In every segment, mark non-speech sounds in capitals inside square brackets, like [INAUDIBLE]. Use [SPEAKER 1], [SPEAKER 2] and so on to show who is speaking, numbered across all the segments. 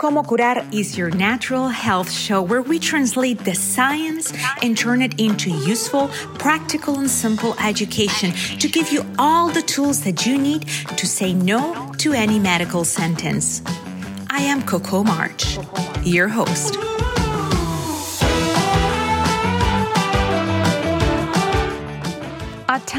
[SPEAKER 1] Como Curar is your natural health show where we translate the science and turn it into useful, practical, and simple education to give you all the tools that you need to say no to any medical sentence. I am Coco March, your host.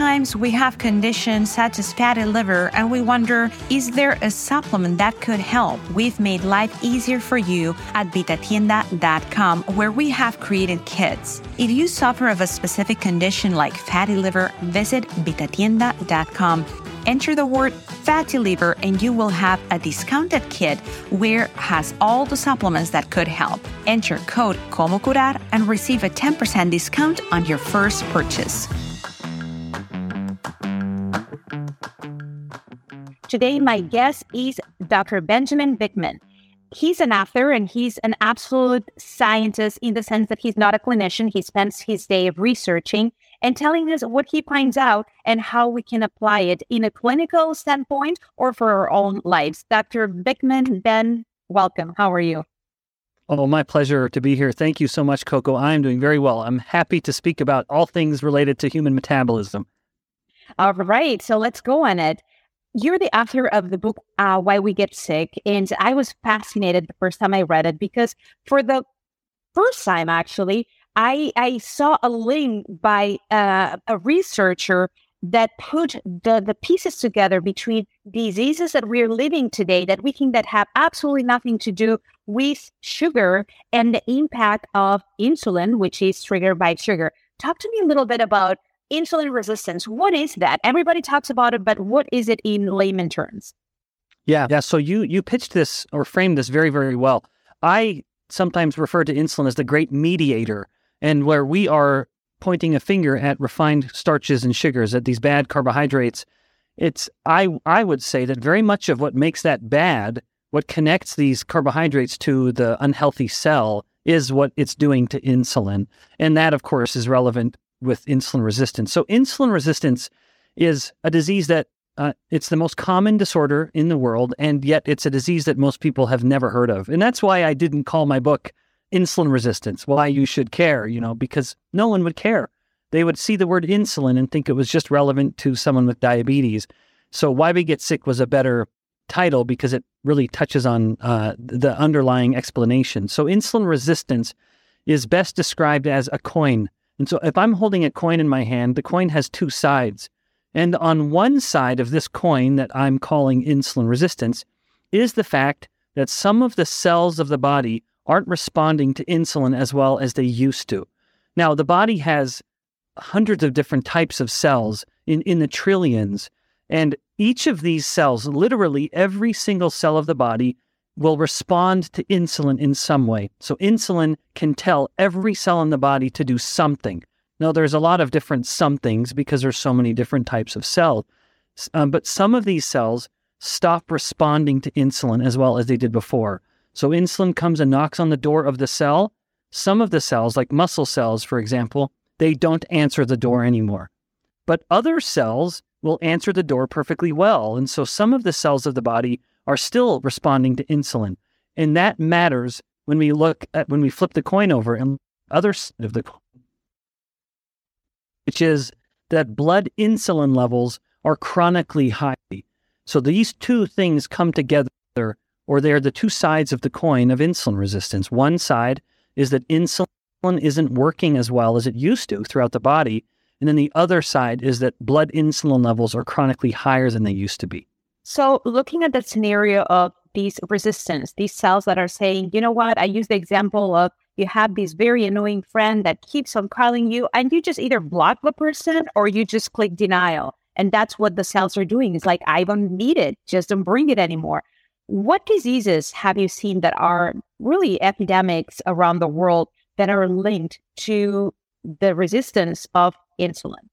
[SPEAKER 2] At times, we have conditions such as fatty liver, and we wonder is there a supplement that could help? We've made life easier for you at vitatienda.com, where we have created kits. If you suffer of a specific condition like fatty liver, visit vitatienda.com. Enter the word fatty liver, and you will have a discounted kit where has all the supplements that could help. Enter code COMOCURAR and receive a 10% discount on your first purchase. Today, my guest is Dr. Benjamin Bikman. He's an author and he's an absolute scientist in the sense that he's not a clinician. He spends his day of researching and telling us what he finds out and how we can apply it in a clinical standpoint or for our own lives. Dr. Bikman, Ben, welcome. How are you?
[SPEAKER 3] Oh, my pleasure to be here. Thank you so much, Coco. I'm doing very well. I'm happy to speak about all things related to human metabolism.
[SPEAKER 2] All right. So let's go on it you're the author of the book uh, why we get sick and i was fascinated the first time i read it because for the first time actually i i saw a link by uh, a researcher that put the, the pieces together between diseases that we're living today that we think that have absolutely nothing to do with sugar and the impact of insulin which is triggered by sugar. Talk to me a little bit about insulin resistance. What is that? Everybody talks about it, but what is it in layman terms?
[SPEAKER 3] Yeah, yeah. So you you pitched this or framed this very very well. I sometimes refer to insulin as the great mediator, and where we are pointing a finger at refined starches and sugars, at these bad carbohydrates. It's I I would say that very much of what makes that bad, what connects these carbohydrates to the unhealthy cell, is what it's doing to insulin, and that of course is relevant with insulin resistance. So, insulin resistance is a disease that uh, it's the most common disorder in the world, and yet it's a disease that most people have never heard of. And that's why I didn't call my book Insulin Resistance, Why You Should Care, you know, because no one would care. They would see the word insulin and think it was just relevant to someone with diabetes. So, Why We Get Sick was a better title because it really touches on uh, the underlying explanation. So, insulin resistance is best described as a coin and so if I'm holding a coin in my hand, the coin has two sides. And on one side of this coin that I'm calling insulin resistance is the fact that some of the cells of the body aren't responding to insulin as well as they used to. Now, the body has hundreds of different types of cells in, in the trillions. And each of these cells, literally every single cell of the body, will respond to insulin in some way. So, insulin can tell every cell in the body to do something. Now, there's a lot of different somethings because there's so many different types of cells. Um, but some of these cells stop responding to insulin as well as they did before. So, insulin comes and knocks on the door of the cell. Some of the cells, like muscle cells, for example, they don't answer the door anymore. But other cells will answer the door perfectly well. And so, some of the cells of the body are still responding to insulin. And that matters when we look at when we flip the coin over and other side of the coin, which is that blood insulin levels are chronically high. So these two things come together, or they're the two sides of the coin of insulin resistance. One side is that insulin isn't working as well as it used to throughout the body. And then the other side is that blood insulin levels are chronically higher than they used to be.
[SPEAKER 2] So, looking at the scenario of these resistance, these cells that are saying, you know what, I use the example of you have this very annoying friend that keeps on calling you, and you just either block the person or you just click denial. And that's what the cells are doing. It's like, I don't need it, just don't bring it anymore. What diseases have you seen that are really epidemics around the world that are linked to the resistance of insulin?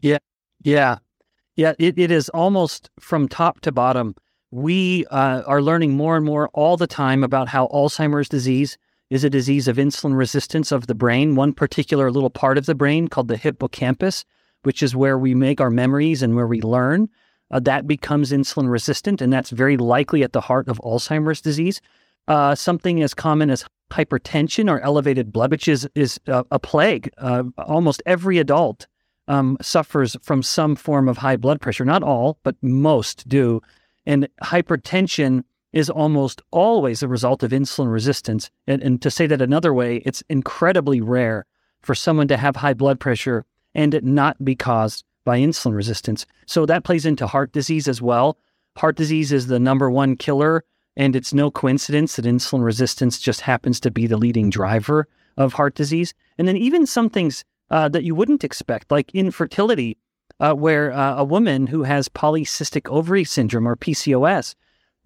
[SPEAKER 3] Yeah. Yeah. Yeah, it, it is almost from top to bottom. We uh, are learning more and more all the time about how Alzheimer's disease is a disease of insulin resistance of the brain, one particular little part of the brain called the hippocampus, which is where we make our memories and where we learn. Uh, that becomes insulin resistant, and that's very likely at the heart of Alzheimer's disease. uh, something as common as hypertension or elevated blood, which is is a, a plague. Uh, almost every adult um, suffers from some form of high blood pressure. Not all, but most do. And hypertension is almost always a result of insulin resistance. And, and to say that another way, it's incredibly rare for someone to have high blood pressure and it not be caused by insulin resistance. So that plays into heart disease as well. Heart disease is the number one killer, and it's no coincidence that insulin resistance just happens to be the leading driver of heart disease. And then even some things uh, that you wouldn't expect, like infertility, uh, where uh, a woman who has polycystic ovary syndrome or PCOS,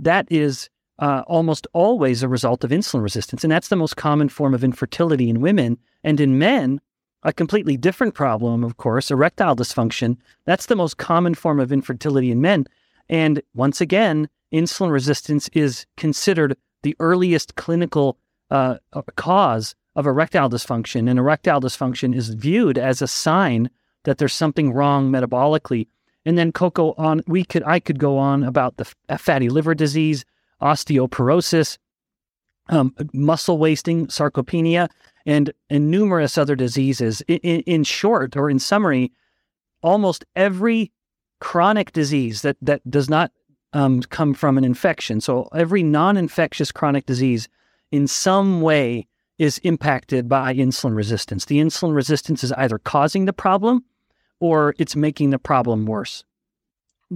[SPEAKER 3] that is uh, almost always a result of insulin resistance. And that's the most common form of infertility in women. And in men, a completely different problem, of course, erectile dysfunction. That's the most common form of infertility in men. And once again, insulin resistance is considered the earliest clinical uh, cause of erectile dysfunction. And erectile dysfunction is viewed as a sign that there's something wrong metabolically. And then Coco on we could I could go on about the fatty liver disease, osteoporosis, um, muscle wasting, sarcopenia, and and numerous other diseases. In, in, in short, or in summary, almost every chronic disease that that does not um, come from an infection. So every non-infectious chronic disease, in some way, is impacted by insulin resistance. The insulin resistance is either causing the problem or it's making the problem worse.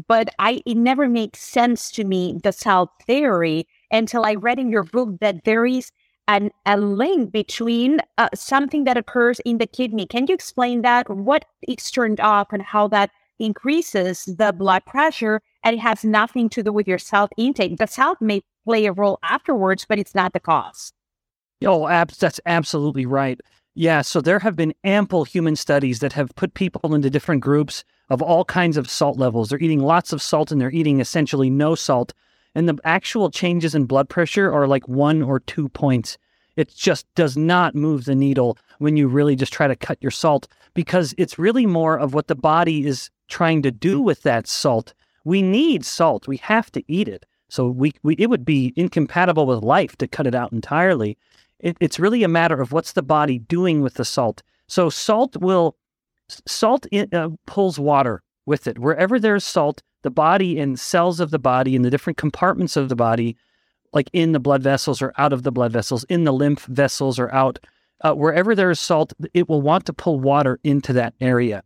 [SPEAKER 2] But I it never made sense to me the cell theory until I read in your book that there is an, a link between uh, something that occurs in the kidney. Can you explain that? What is turned off and how that increases the blood pressure and it has nothing to do with your salt intake. The salt may play a role afterwards, but it's not the cause.
[SPEAKER 3] Oh, that's absolutely right. Yeah, so there have been ample human studies that have put people into different groups of all kinds of salt levels. They're eating lots of salt and they're eating essentially no salt. And the actual changes in blood pressure are like one or two points. It just does not move the needle when you really just try to cut your salt because it's really more of what the body is trying to do with that salt. We need salt. We have to eat it. So we, we it would be incompatible with life to cut it out entirely. It, it's really a matter of what's the body doing with the salt. So salt will salt in, uh, pulls water with it. Wherever there's salt, the body and cells of the body and the different compartments of the body, like in the blood vessels or out of the blood vessels, in the lymph vessels or out, uh, wherever there is salt, it will want to pull water into that area.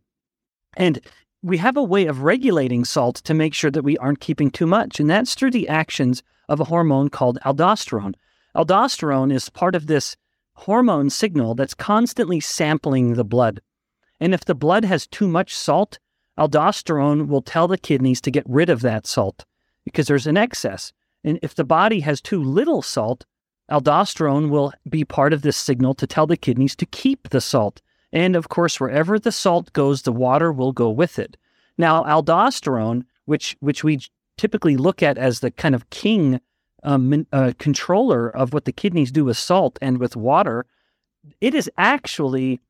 [SPEAKER 3] And we have a way of regulating salt to make sure that we aren't keeping too much, and that's through the actions of a hormone called aldosterone. Aldosterone is part of this hormone signal that's constantly sampling the blood. And if the blood has too much salt, aldosterone will tell the kidneys to get rid of that salt because there's an excess. And if the body has too little salt, aldosterone will be part of this signal to tell the kidneys to keep the salt. And of course, wherever the salt goes, the water will go with it. Now, aldosterone, which which we typically look at as the kind of king uh, controller of what the kidneys do with salt and with water, it is actually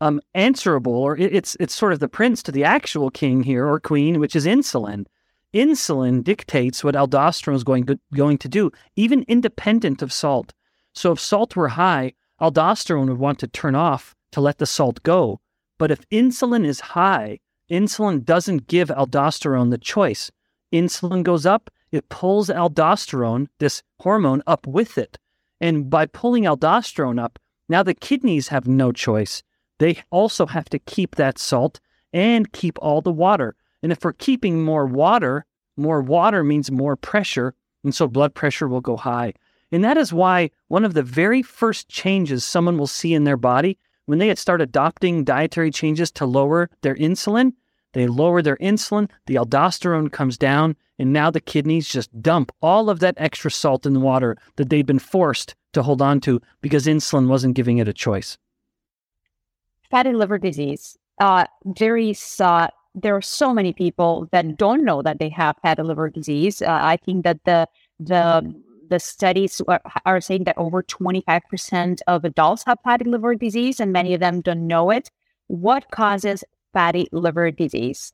[SPEAKER 3] um, answerable, or it, it's it's sort of the prince to the actual king here or queen, which is insulin. Insulin dictates what aldosterone is going going to do, even independent of salt. So if salt were high, aldosterone would want to turn off to let the salt go. But if insulin is high, insulin doesn't give aldosterone the choice. Insulin goes up, it pulls aldosterone, this hormone, up with it. And by pulling aldosterone up, now the kidneys have no choice. They also have to keep that salt and keep all the water. And if we're keeping more water, more water means more pressure. And so blood pressure will go high. And that is why one of the very first changes someone will see in their body when they start adopting dietary changes to lower their insulin, they lower their insulin, the aldosterone comes down, and now the kidneys just dump all of that extra salt in the water that they've been forced to hold on to because insulin wasn't giving it a choice.
[SPEAKER 2] Fatty liver disease. Uh, uh, there are so many people that don't know that they have fatty liver disease. Uh, I think that the the the studies are saying that over 25% of adults have fatty liver disease, and many of them don't know it. What causes fatty liver disease?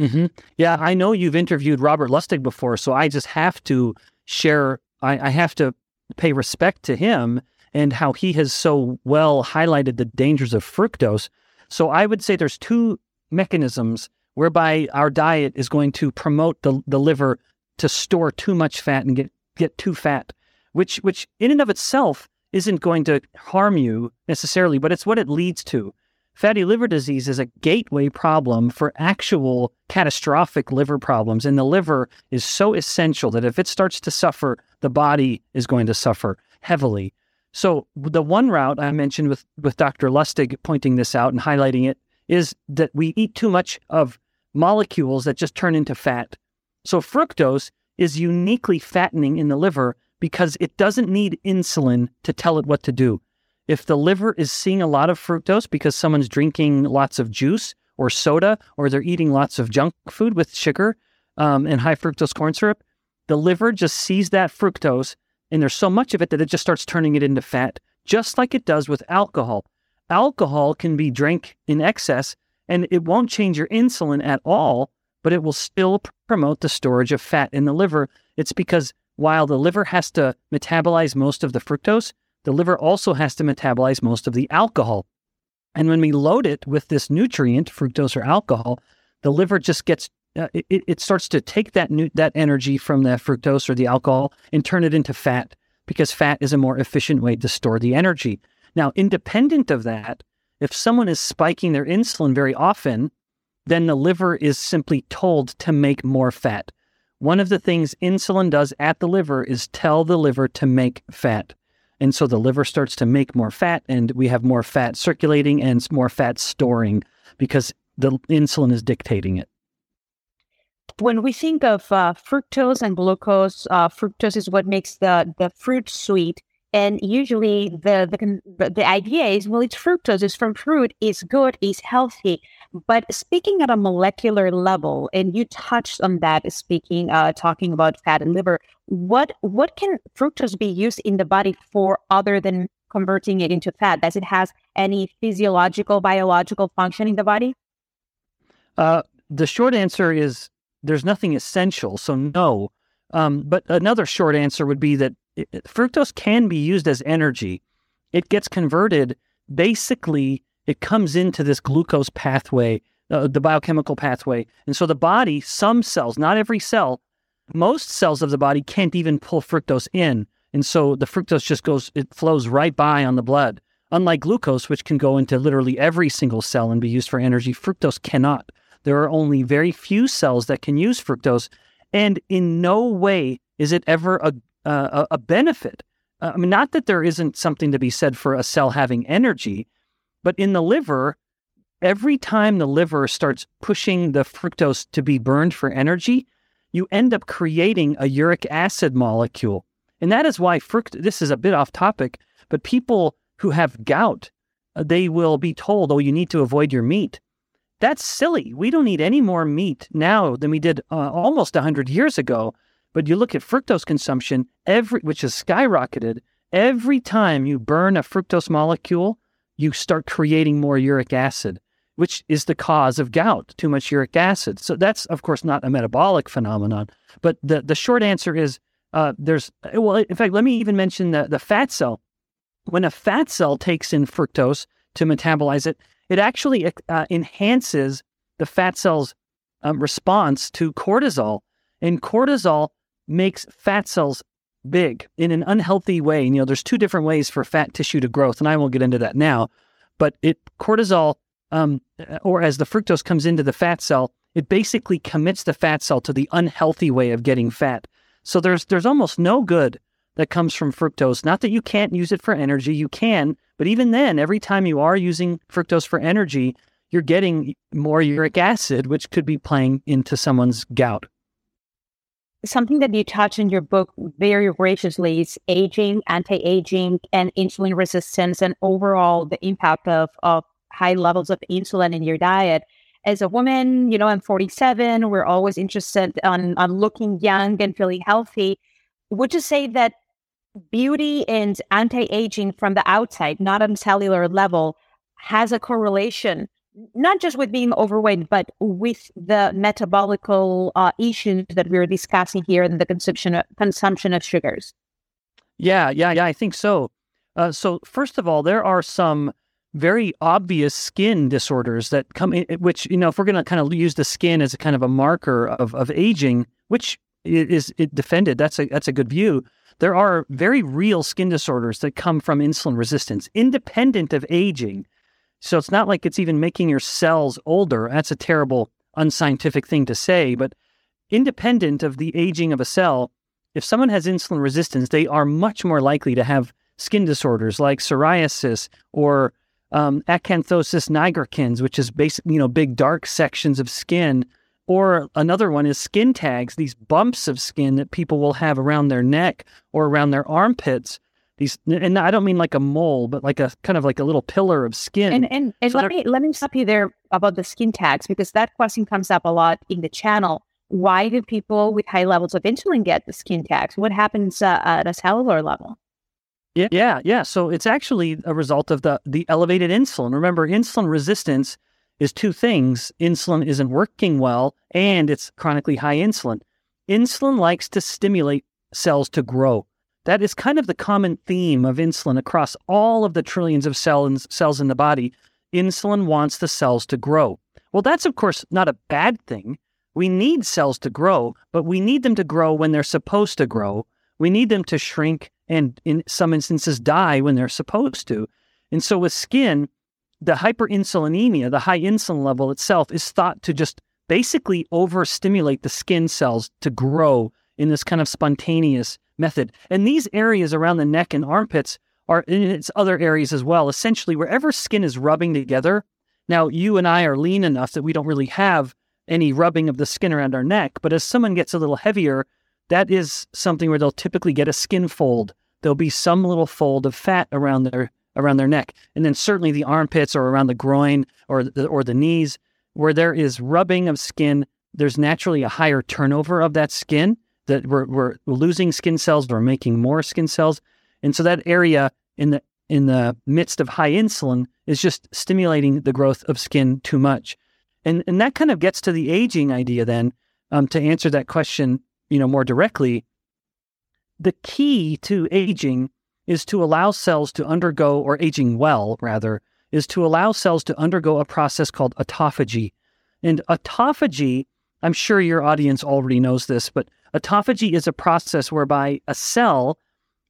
[SPEAKER 3] Mm-hmm. Yeah, I know you've interviewed Robert Lustig before, so I just have to share. I, I have to pay respect to him and how he has so well highlighted the dangers of fructose. So I would say there's two mechanisms whereby our diet is going to promote the, the liver to store too much fat and get, get too fat, which which in and of itself isn't going to harm you necessarily, but it's what it leads to. Fatty liver disease is a gateway problem for actual catastrophic liver problems. And the liver is so essential that if it starts to suffer, the body is going to suffer heavily. So, the one route I mentioned with, with Dr. Lustig pointing this out and highlighting it is that we eat too much of molecules that just turn into fat. So, fructose is uniquely fattening in the liver because it doesn't need insulin to tell it what to do. If the liver is seeing a lot of fructose because someone's drinking lots of juice or soda, or they're eating lots of junk food with sugar um, and high fructose corn syrup, the liver just sees that fructose and there's so much of it that it just starts turning it into fat, just like it does with alcohol. Alcohol can be drank in excess and it won't change your insulin at all, but it will still promote the storage of fat in the liver. It's because while the liver has to metabolize most of the fructose, the liver also has to metabolize most of the alcohol. And when we load it with this nutrient, fructose or alcohol, the liver just gets uh, it, it starts to take that nu- that energy from the fructose or the alcohol and turn it into fat because fat is a more efficient way to store the energy. Now, independent of that, if someone is spiking their insulin very often, then the liver is simply told to make more fat. One of the things insulin does at the liver is tell the liver to make fat. And so the liver starts to make more fat, and we have more fat circulating and more fat storing because the insulin is dictating it.
[SPEAKER 2] When we think of uh, fructose and glucose, uh, fructose is what makes the, the fruit sweet. And usually the, the the idea is, well, it's fructose, it's from fruit, it's good, it's healthy. But speaking at a molecular level, and you touched on that, speaking, uh, talking about fat and liver, what what can fructose be used in the body for other than converting it into fat? Does it has any physiological, biological function in the body?
[SPEAKER 3] Uh, the short answer is there's nothing essential, so no. Um, but another short answer would be that it, fructose can be used as energy. It gets converted basically it comes into this glucose pathway, uh, the biochemical pathway. And so the body, some cells, not every cell, most cells of the body can't even pull fructose in. And so the fructose just goes, it flows right by on the blood. Unlike glucose, which can go into literally every single cell and be used for energy, fructose cannot. There are only very few cells that can use fructose. And in no way is it ever a, uh, a benefit. Uh, I mean, not that there isn't something to be said for a cell having energy, but in the liver, every time the liver starts pushing the fructose to be burned for energy, you end up creating a uric acid molecule. And that is why fruct this is a bit off topic, but people who have gout, uh, they will be told, "Oh, you need to avoid your meat." That's silly. We don't eat any more meat now than we did uh, almost 100 years ago. But you look at fructose consumption, every which has skyrocketed. Every time you burn a fructose molecule, you start creating more uric acid, which is the cause of gout, too much uric acid. So that's, of course, not a metabolic phenomenon. But the, the short answer is uh, there's, well, in fact, let me even mention the, the fat cell. When a fat cell takes in fructose to metabolize it, it actually uh, enhances the fat cell's um, response to cortisol. And cortisol makes fat cells big in an unhealthy way. You know, there's two different ways for fat tissue to growth, and I won't get into that now. But it cortisol, um, or as the fructose comes into the fat cell, it basically commits the fat cell to the unhealthy way of getting fat. So there's there's almost no good that comes from fructose. Not that you can't use it for energy, you can, but even then, every time you are using fructose for energy, you're getting more uric acid, which could be playing into someone's gout
[SPEAKER 2] something that you touch in your book very graciously is aging, anti-aging, and insulin resistance, and overall the impact of, of high levels of insulin in your diet. As a woman, you know, I'm 47. We're always interested on, on looking young and feeling healthy. Would you say that beauty and anti-aging from the outside, not on cellular level, has a correlation not just with being overweight, but with the metabolical uh, issues that we're discussing here and the consumption of, consumption of sugars.
[SPEAKER 3] Yeah, yeah, yeah, I think so. Uh, so, first of all, there are some very obvious skin disorders that come in, which, you know, if we're going to kind of use the skin as a kind of a marker of, of aging, which is it defended, that's a, that's a good view. There are very real skin disorders that come from insulin resistance, independent of aging. So it's not like it's even making your cells older. That's a terrible, unscientific thing to say. But independent of the aging of a cell, if someone has insulin resistance, they are much more likely to have skin disorders like psoriasis or um, acanthosis nigricans, which is basically you know big dark sections of skin. Or another one is skin tags, these bumps of skin that people will have around their neck or around their armpits. These, and I don't mean like a mole, but like a kind of like a little pillar of skin.
[SPEAKER 2] And and, and so let me let me stop you there about the skin tags because that question comes up a lot in the channel why do people with high levels of insulin get the skin tags? What happens uh, at a cellular level?
[SPEAKER 3] Yeah, yeah, yeah. So it's actually a result of the the elevated insulin. Remember, insulin resistance is two things: insulin isn't working well, and it's chronically high insulin. Insulin likes to stimulate cells to grow. That is kind of the common theme of insulin across all of the trillions of cells cells in the body. Insulin wants the cells to grow. Well, that's of course not a bad thing we need cells to grow, but we need them to grow when they're supposed to grow. We need them to shrink and, in some instances, die when they're supposed to. And so, with skin, the hyperinsulinemia, the high insulin level itself, is thought to just basically overstimulate the skin cells to grow in this kind of spontaneous method. And these areas around the neck and armpits are in its other areas as well. Essentially, wherever skin is rubbing together. Now, you and I are lean enough that we don't really have any rubbing of the skin around our neck. But as someone gets a little heavier, that is something where they'll typically get a skin fold. There'll be some little fold of fat around their around their neck, and then certainly the armpits or around the groin or the, or the knees, where there is rubbing of skin. There's naturally a higher turnover of that skin. That we're, we're losing skin cells, we're making more skin cells, and so that area in the in the midst of high insulin is just stimulating the growth of skin too much. And and that kind of gets to the aging idea then. Um, to answer that question, you know, more directly, the key to aging is to allow cells to undergo, or aging well rather, is to allow cells to undergo a process called autophagy. And autophagy, I'm sure your audience already knows this, but autophagy is a process whereby a cell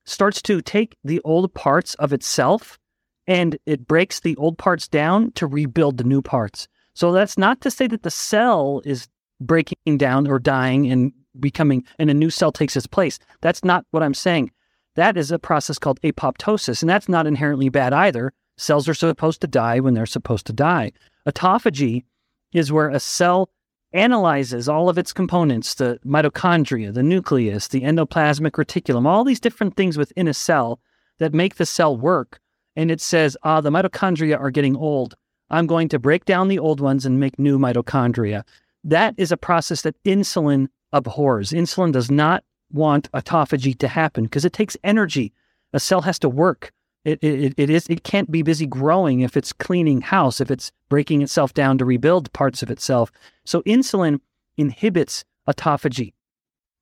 [SPEAKER 3] starts to take the old parts of itself and it breaks the old parts down to rebuild the new parts. So that's not to say that the cell is breaking down or dying and becoming, and a new cell takes its place. That's not what I'm saying. That is a process called apoptosis, and that's not inherently bad either. Cells are supposed to die when they're supposed to die. Autophagy is where a cell analyzes all of its components the mitochondria, the nucleus, the endoplasmic reticulum, all these different things within a cell that make the cell work. And it says, ah, the mitochondria are getting old. I'm going to break down the old ones and make new mitochondria. That is a process that insulin abhors. Insulin does not want autophagy to happen because it takes energy. A cell has to work. It, it, it is it can't be busy growing if it's cleaning house, if it's breaking itself down to rebuild parts of itself. So insulin inhibits autophagy.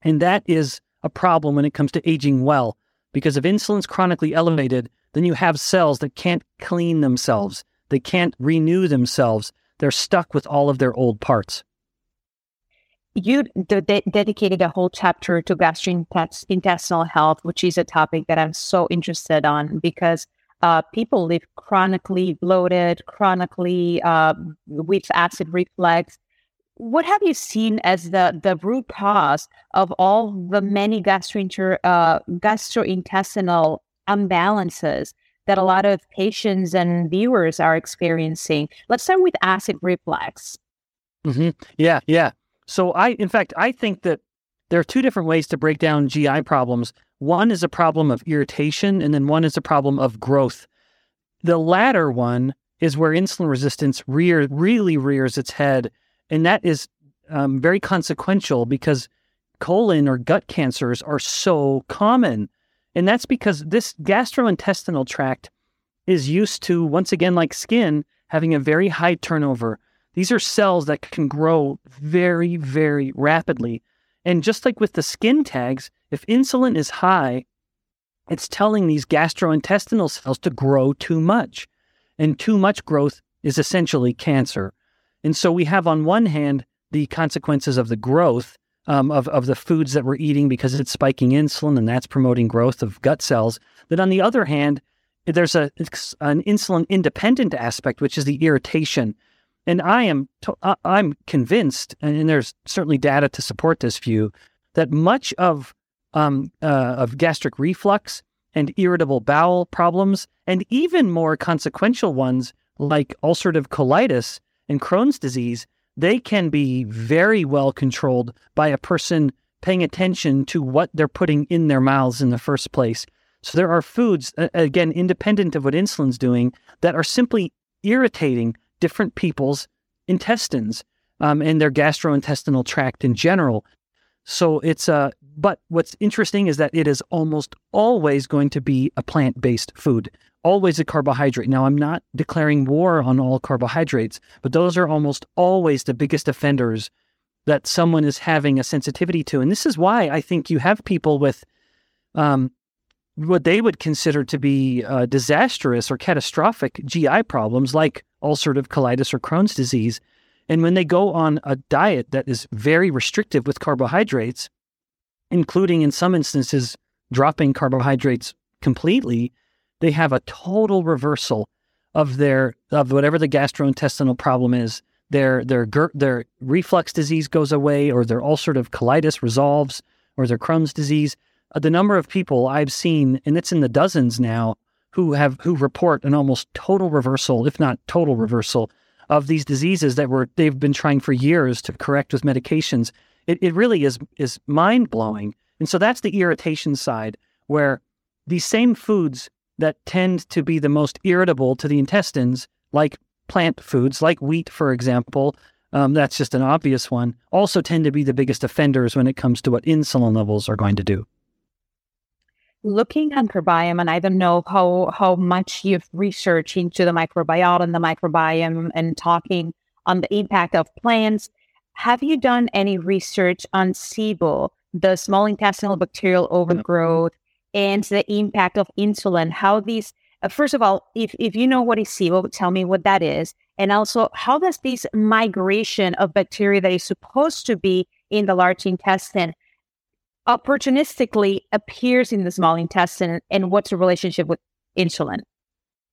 [SPEAKER 3] And that is a problem when it comes to aging well. Because if insulin's chronically elevated, then you have cells that can't clean themselves. They can't renew themselves. They're stuck with all of their old parts.
[SPEAKER 2] You de- dedicated a whole chapter to gastrointestinal health, which is a topic that I'm so interested on because uh, people live chronically bloated, chronically uh, with acid reflux. What have you seen as the, the root cause of all the many gastrointer, uh, gastrointestinal imbalances that a lot of patients and viewers are experiencing. Let's start with acid reflux.
[SPEAKER 3] Mm-hmm. Yeah, yeah. So I, in fact, I think that there are two different ways to break down GI problems. One is a problem of irritation, and then one is a problem of growth. The latter one is where insulin resistance rear, really rears its head, and that is um, very consequential because colon or gut cancers are so common. And that's because this gastrointestinal tract is used to, once again, like skin, having a very high turnover. These are cells that can grow very, very rapidly. And just like with the skin tags, if insulin is high it's telling these gastrointestinal cells to grow too much. And too much growth is essentially cancer. And so we have, on one hand, the consequences of the growth um, of, of the foods that we're eating because it's spiking insulin and that's promoting growth of gut cells. But on the other hand, there's a an insulin independent aspect, which is the irritation. And I am I'm convinced, and there's certainly data to support this view, that much of um, uh, of gastric reflux and irritable bowel problems, and even more consequential ones like ulcerative colitis and Crohn's disease, they can be very well controlled by a person paying attention to what they're putting in their mouths in the first place. So there are foods, again, independent of what insulin's doing, that are simply irritating different people's intestines um, and their gastrointestinal tract in general. So it's a, uh, but what's interesting is that it is almost always going to be a plant based food, always a carbohydrate. Now, I'm not declaring war on all carbohydrates, but those are almost always the biggest offenders that someone is having a sensitivity to. And this is why I think you have people with um, what they would consider to be uh, disastrous or catastrophic GI problems like ulcerative colitis or Crohn's disease. And when they go on a diet that is very restrictive with carbohydrates, including in some instances dropping carbohydrates completely, they have a total reversal of their of whatever the gastrointestinal problem is. Their their their reflux disease goes away, or their ulcerative colitis resolves, or their Crohn's disease the number of people I've seen, and it's in the dozens now, who have who report an almost total reversal, if not total reversal, of these diseases that were they've been trying for years to correct with medications. It, it really is is mind blowing. And so that's the irritation side, where these same foods that tend to be the most irritable to the intestines, like plant foods, like wheat, for example, um, that's just an obvious one, also tend to be the biggest offenders when it comes to what insulin levels are going to do
[SPEAKER 2] looking at microbiome, and I don't know how how much you've researched into the microbiota and the microbiome and talking on the impact of plants. Have you done any research on SIBO, the small intestinal bacterial overgrowth, and the impact of insulin? How these uh, first of all, if if you know what is SIBO, tell me what that is, and also how does this migration of bacteria that is supposed to be in the large intestine opportunistically appears in the small intestine and what's the relationship with insulin?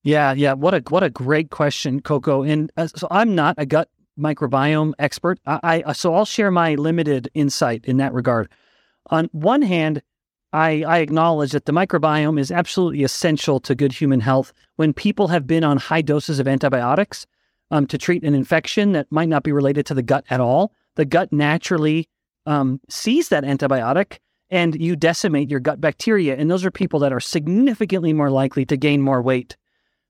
[SPEAKER 3] Yeah, yeah. What a what a great question, Coco. And uh, so I'm not a gut microbiome expert. I, I so I'll share my limited insight in that regard. On one hand, I, I acknowledge that the microbiome is absolutely essential to good human health. When people have been on high doses of antibiotics um, to treat an infection that might not be related to the gut at all, the gut naturally um, sees that antibiotic and you decimate your gut bacteria. And those are people that are significantly more likely to gain more weight.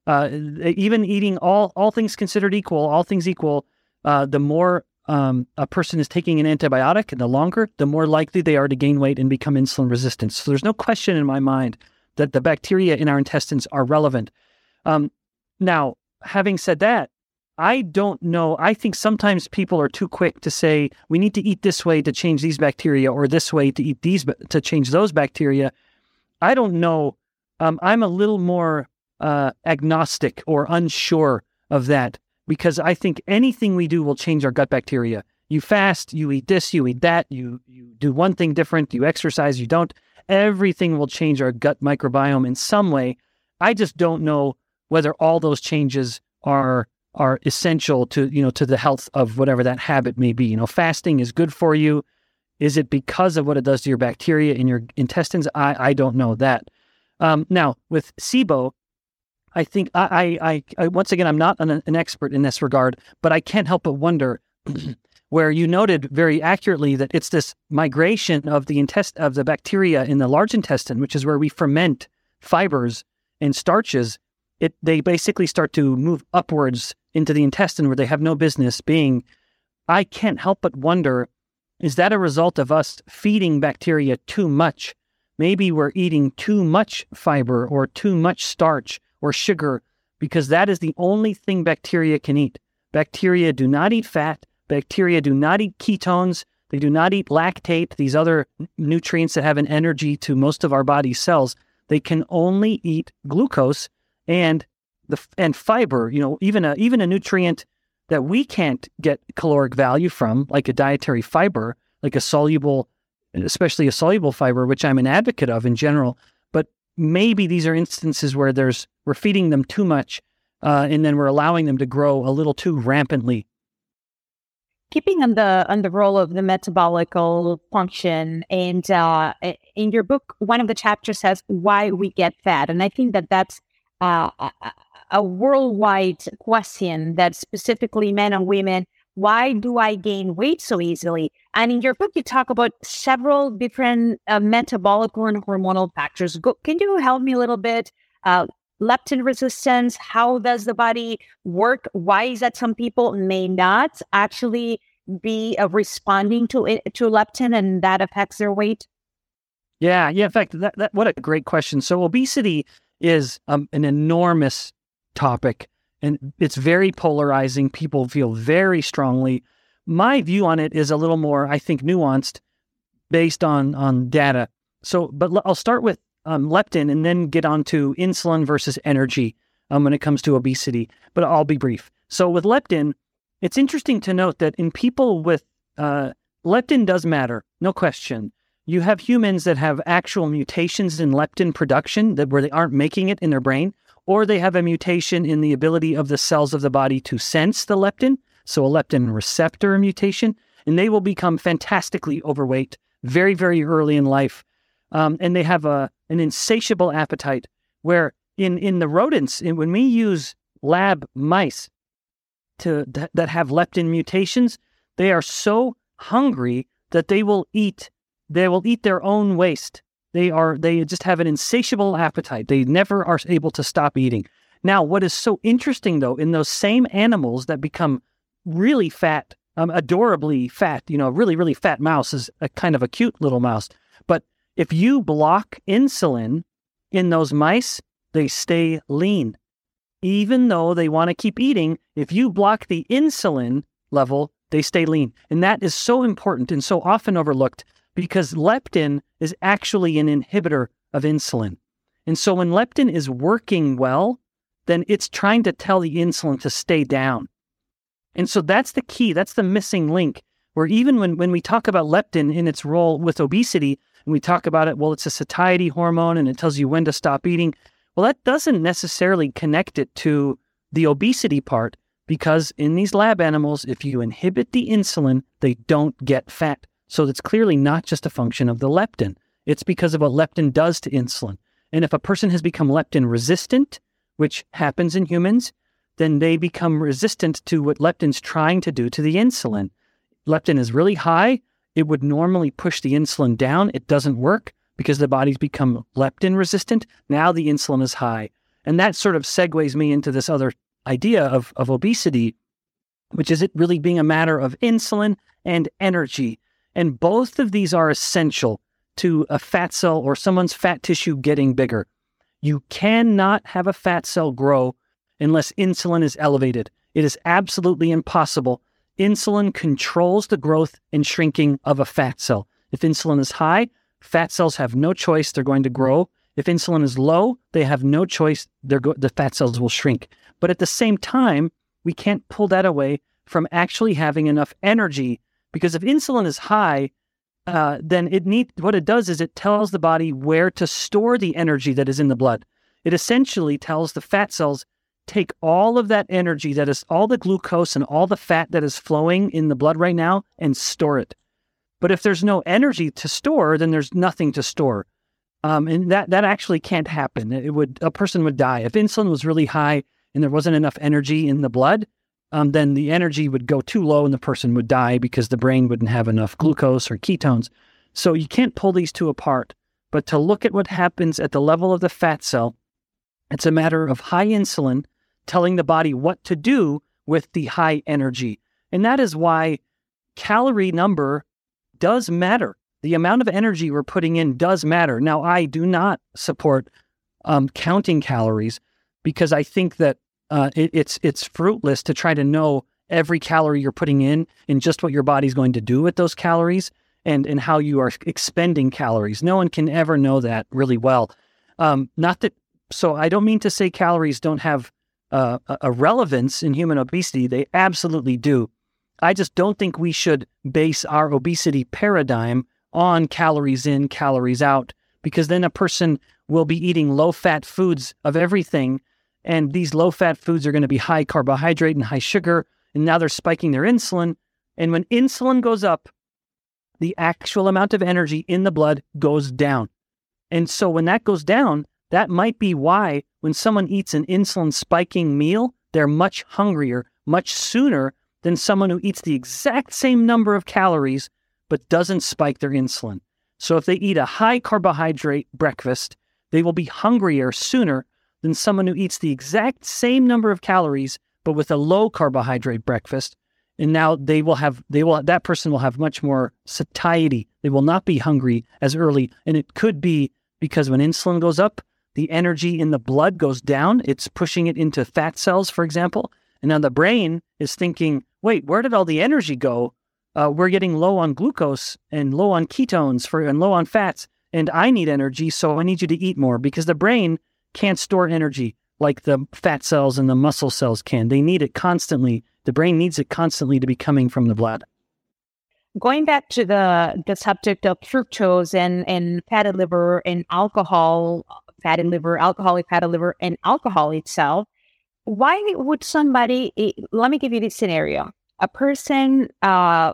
[SPEAKER 3] Uh, even eating all all things considered equal, all things equal, uh, the more um, a person is taking an antibiotic and the longer, the more likely they are to gain weight and become insulin resistant. So there's no question in my mind that the bacteria in our intestines are relevant. Um, now, having said that, I don't know. I think sometimes people are too quick to say we need to eat this way to change these bacteria or this way to eat these to change those bacteria. I don't know. Um, I'm a little more uh, agnostic or unsure of that because I think anything we do will change our gut bacteria. You fast, you eat this, you eat that, you you do one thing different, you exercise, you don't. Everything will change our gut microbiome in some way. I just don't know whether all those changes are are essential to you know to the health of whatever that habit may be. You know, fasting is good for you. Is it because of what it does to your bacteria in your intestines? I I don't know that. Um, now with SIBO, I think I, I, I once again I'm not an, an expert in this regard, but I can't help but wonder. [CLEARS THROAT] where you noted very accurately that it's this migration of the intest of the bacteria in the large intestine, which is where we ferment fibers and starches. It they basically start to move upwards into the intestine where they have no business being, I can't help but wonder is that a result of us feeding bacteria too much? Maybe we're eating too much fiber or too much starch or sugar because that is the only thing bacteria can eat. Bacteria do not eat fat. Bacteria do not eat ketones. They do not eat lactate, these other nutrients that have an energy to most of our body's cells. They can only eat glucose and the and fiber. You know, even a even a nutrient that we can't get caloric value from, like a dietary fiber, like a soluble, especially a soluble fiber, which I'm an advocate of in general. But maybe these are instances where there's we're feeding them too much, uh, and then we're allowing them to grow a little too rampantly
[SPEAKER 2] keeping on the on the role of the metabolical function and uh, in your book one of the chapters says why we get fat and i think that that's uh, a, worldwide question that specifically men and women why do i gain weight so easily? And in your book you talk about several different uh, metabolic and hormonal factors. Go, can you help me a little bit uh, leptin resistance? How does the body work? Why is that some people may not actually be uh, responding to it, to leptin and that affects their weight?
[SPEAKER 3] Yeah yeah in fact that, that what a great question. So obesity is um, an enormous topic and it's very polarizing people feel very strongly my view on it is a little more i think nuanced based on on data so but i'll start with um, leptin and then get on to insulin versus energy um, when it comes to obesity. But I'll be brief. So with leptin, it's interesting to note that in people with uh, leptin does matter, no question. You have humans that have actual mutations in leptin production that where they aren't making it in their brain, or they have a mutation in the ability of the cells of the body to sense the leptin, so a leptin receptor mutation, and they will become fantastically overweight very, very early in life um, and they have a an insatiable appetite. Where in in the rodents, in, when we use lab mice to that, that have leptin mutations, they are so hungry that they will eat they will eat their own waste. They are they just have an insatiable appetite. They never are able to stop eating. Now, what is so interesting though, in those same animals that become really fat, um, adorably fat, you know, really really fat mouse is a kind of a cute little mouse, but if you block insulin in those mice, they stay lean. Even though they want to keep eating, if you block the insulin level, they stay lean. And that is so important and so often overlooked because leptin is actually an inhibitor of insulin. And so when leptin is working well, then it's trying to tell the insulin to stay down. And so that's the key. That's the missing link. Where even when, when we talk about leptin in its role with obesity, and we talk about it, well, it's a satiety hormone and it tells you when to stop eating. Well, that doesn't necessarily connect it to the obesity part because in these lab animals, if you inhibit the insulin, they don't get fat. So it's clearly not just a function of the leptin. It's because of what leptin does to insulin. And if a person has become leptin resistant, which happens in humans, then they become resistant to what leptin's trying to do to the insulin. Leptin is really high, it would normally push the insulin down. It doesn't work because the body's become leptin resistant. Now the insulin is high. And that sort of segues me into this other idea of, of obesity, which is it really being a matter of insulin and energy. And both of these are essential to a fat cell or someone's fat tissue getting bigger. You cannot have a fat cell grow unless insulin is elevated. It is absolutely impossible insulin controls the growth and shrinking of a fat cell. If insulin is high, fat cells have no choice, they're going to grow. If insulin is low, they have no choice, go- the fat cells will shrink. But at the same time, we can't pull that away from actually having enough energy because if insulin is high, uh, then it need what it does is it tells the body where to store the energy that is in the blood. It essentially tells the fat cells take all of that energy that is all the glucose and all the fat that is flowing in the blood right now and store it. But if there's no energy to store, then there's nothing to store. Um, and that, that actually can't happen. It would a person would die if insulin was really high and there wasn't enough energy in the blood. Um, then the energy would go too low and the person would die because the brain wouldn't have enough glucose or ketones. So you can't pull these two apart. But to look at what happens at the level of the fat cell, it's a matter of high insulin telling the body what to do with the high energy. And that is why calorie number does matter. The amount of energy we're putting in does matter. Now, I do not support um, counting calories because I think that uh, it, it's it's fruitless to try to know every calorie you're putting in and just what your body's going to do with those calories and and how you are expending calories. No one can ever know that really well. Um, not that, so I don't mean to say calories don't have uh, a relevance in human obesity. They absolutely do. I just don't think we should base our obesity paradigm on calories in, calories out, because then a person will be eating low fat foods of everything. And these low fat foods are going to be high carbohydrate and high sugar. And now they're spiking their insulin. And when insulin goes up, the actual amount of energy in the blood goes down. And so when that goes down, that might be why when someone eats an insulin spiking meal, they're much hungrier much sooner than someone who eats the exact same number of calories but doesn't spike their insulin. So if they eat a high carbohydrate breakfast, they will be hungrier sooner than someone who eats the exact same number of calories but with a low carbohydrate breakfast. And now they will have they will that person will have much more satiety. They will not be hungry as early. And it could be because when insulin goes up, the energy in the blood goes down. It's pushing it into fat cells, for example. And now the brain is thinking, wait, where did all the energy go? Uh, we're getting low on glucose and low on ketones for and low on fats, and I need energy, so I need you to eat more because the brain can't store energy like the fat cells and the muscle cells can. They need it constantly. The brain needs it constantly to be coming from the blood.
[SPEAKER 2] Going back to the the subject of fructose and and fatty liver and alcohol, fatty liver, alcoholic fatty liver, and alcohol itself why would somebody let me give you this scenario a person uh,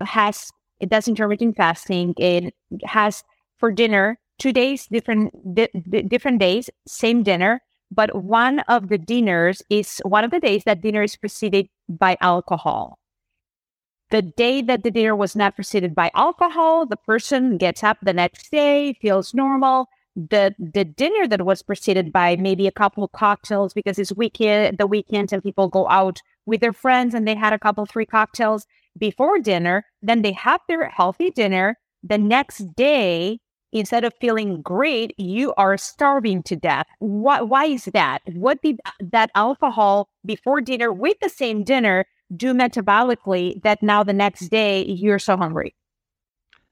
[SPEAKER 2] has it does intermittent fasting it has for dinner two days different di- different days same dinner but one of the dinners is one of the days that dinner is preceded by alcohol. The day that the dinner was not preceded by alcohol the person gets up the next day feels normal. The the dinner that was preceded by maybe a couple of cocktails because it's weekend the weekend and people go out with their friends and they had a couple three cocktails before dinner then they have their healthy dinner. The next day instead of feeling great you are starving to death why, why is that what did that alcohol before dinner with the same dinner do metabolically that now the next day you're so hungry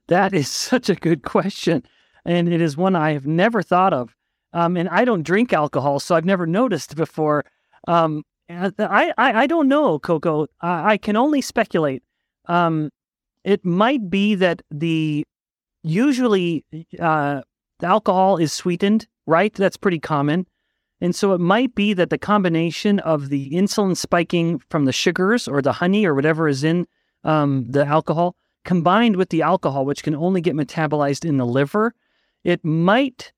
[SPEAKER 3] that is [LAUGHS] such a good question and it is one I have never thought of. Um, and I don't drink alcohol, so I've never noticed before. Um, I, I, I don't know, Coco. I, I can only speculate. Um, it might be that the usually uh, alcohol is sweetened, right? That's pretty common. And so it might be that the combination of the insulin spiking from the sugars or the honey or whatever is in um, the alcohol combined with the alcohol, which can only get metabolized in the liver, it might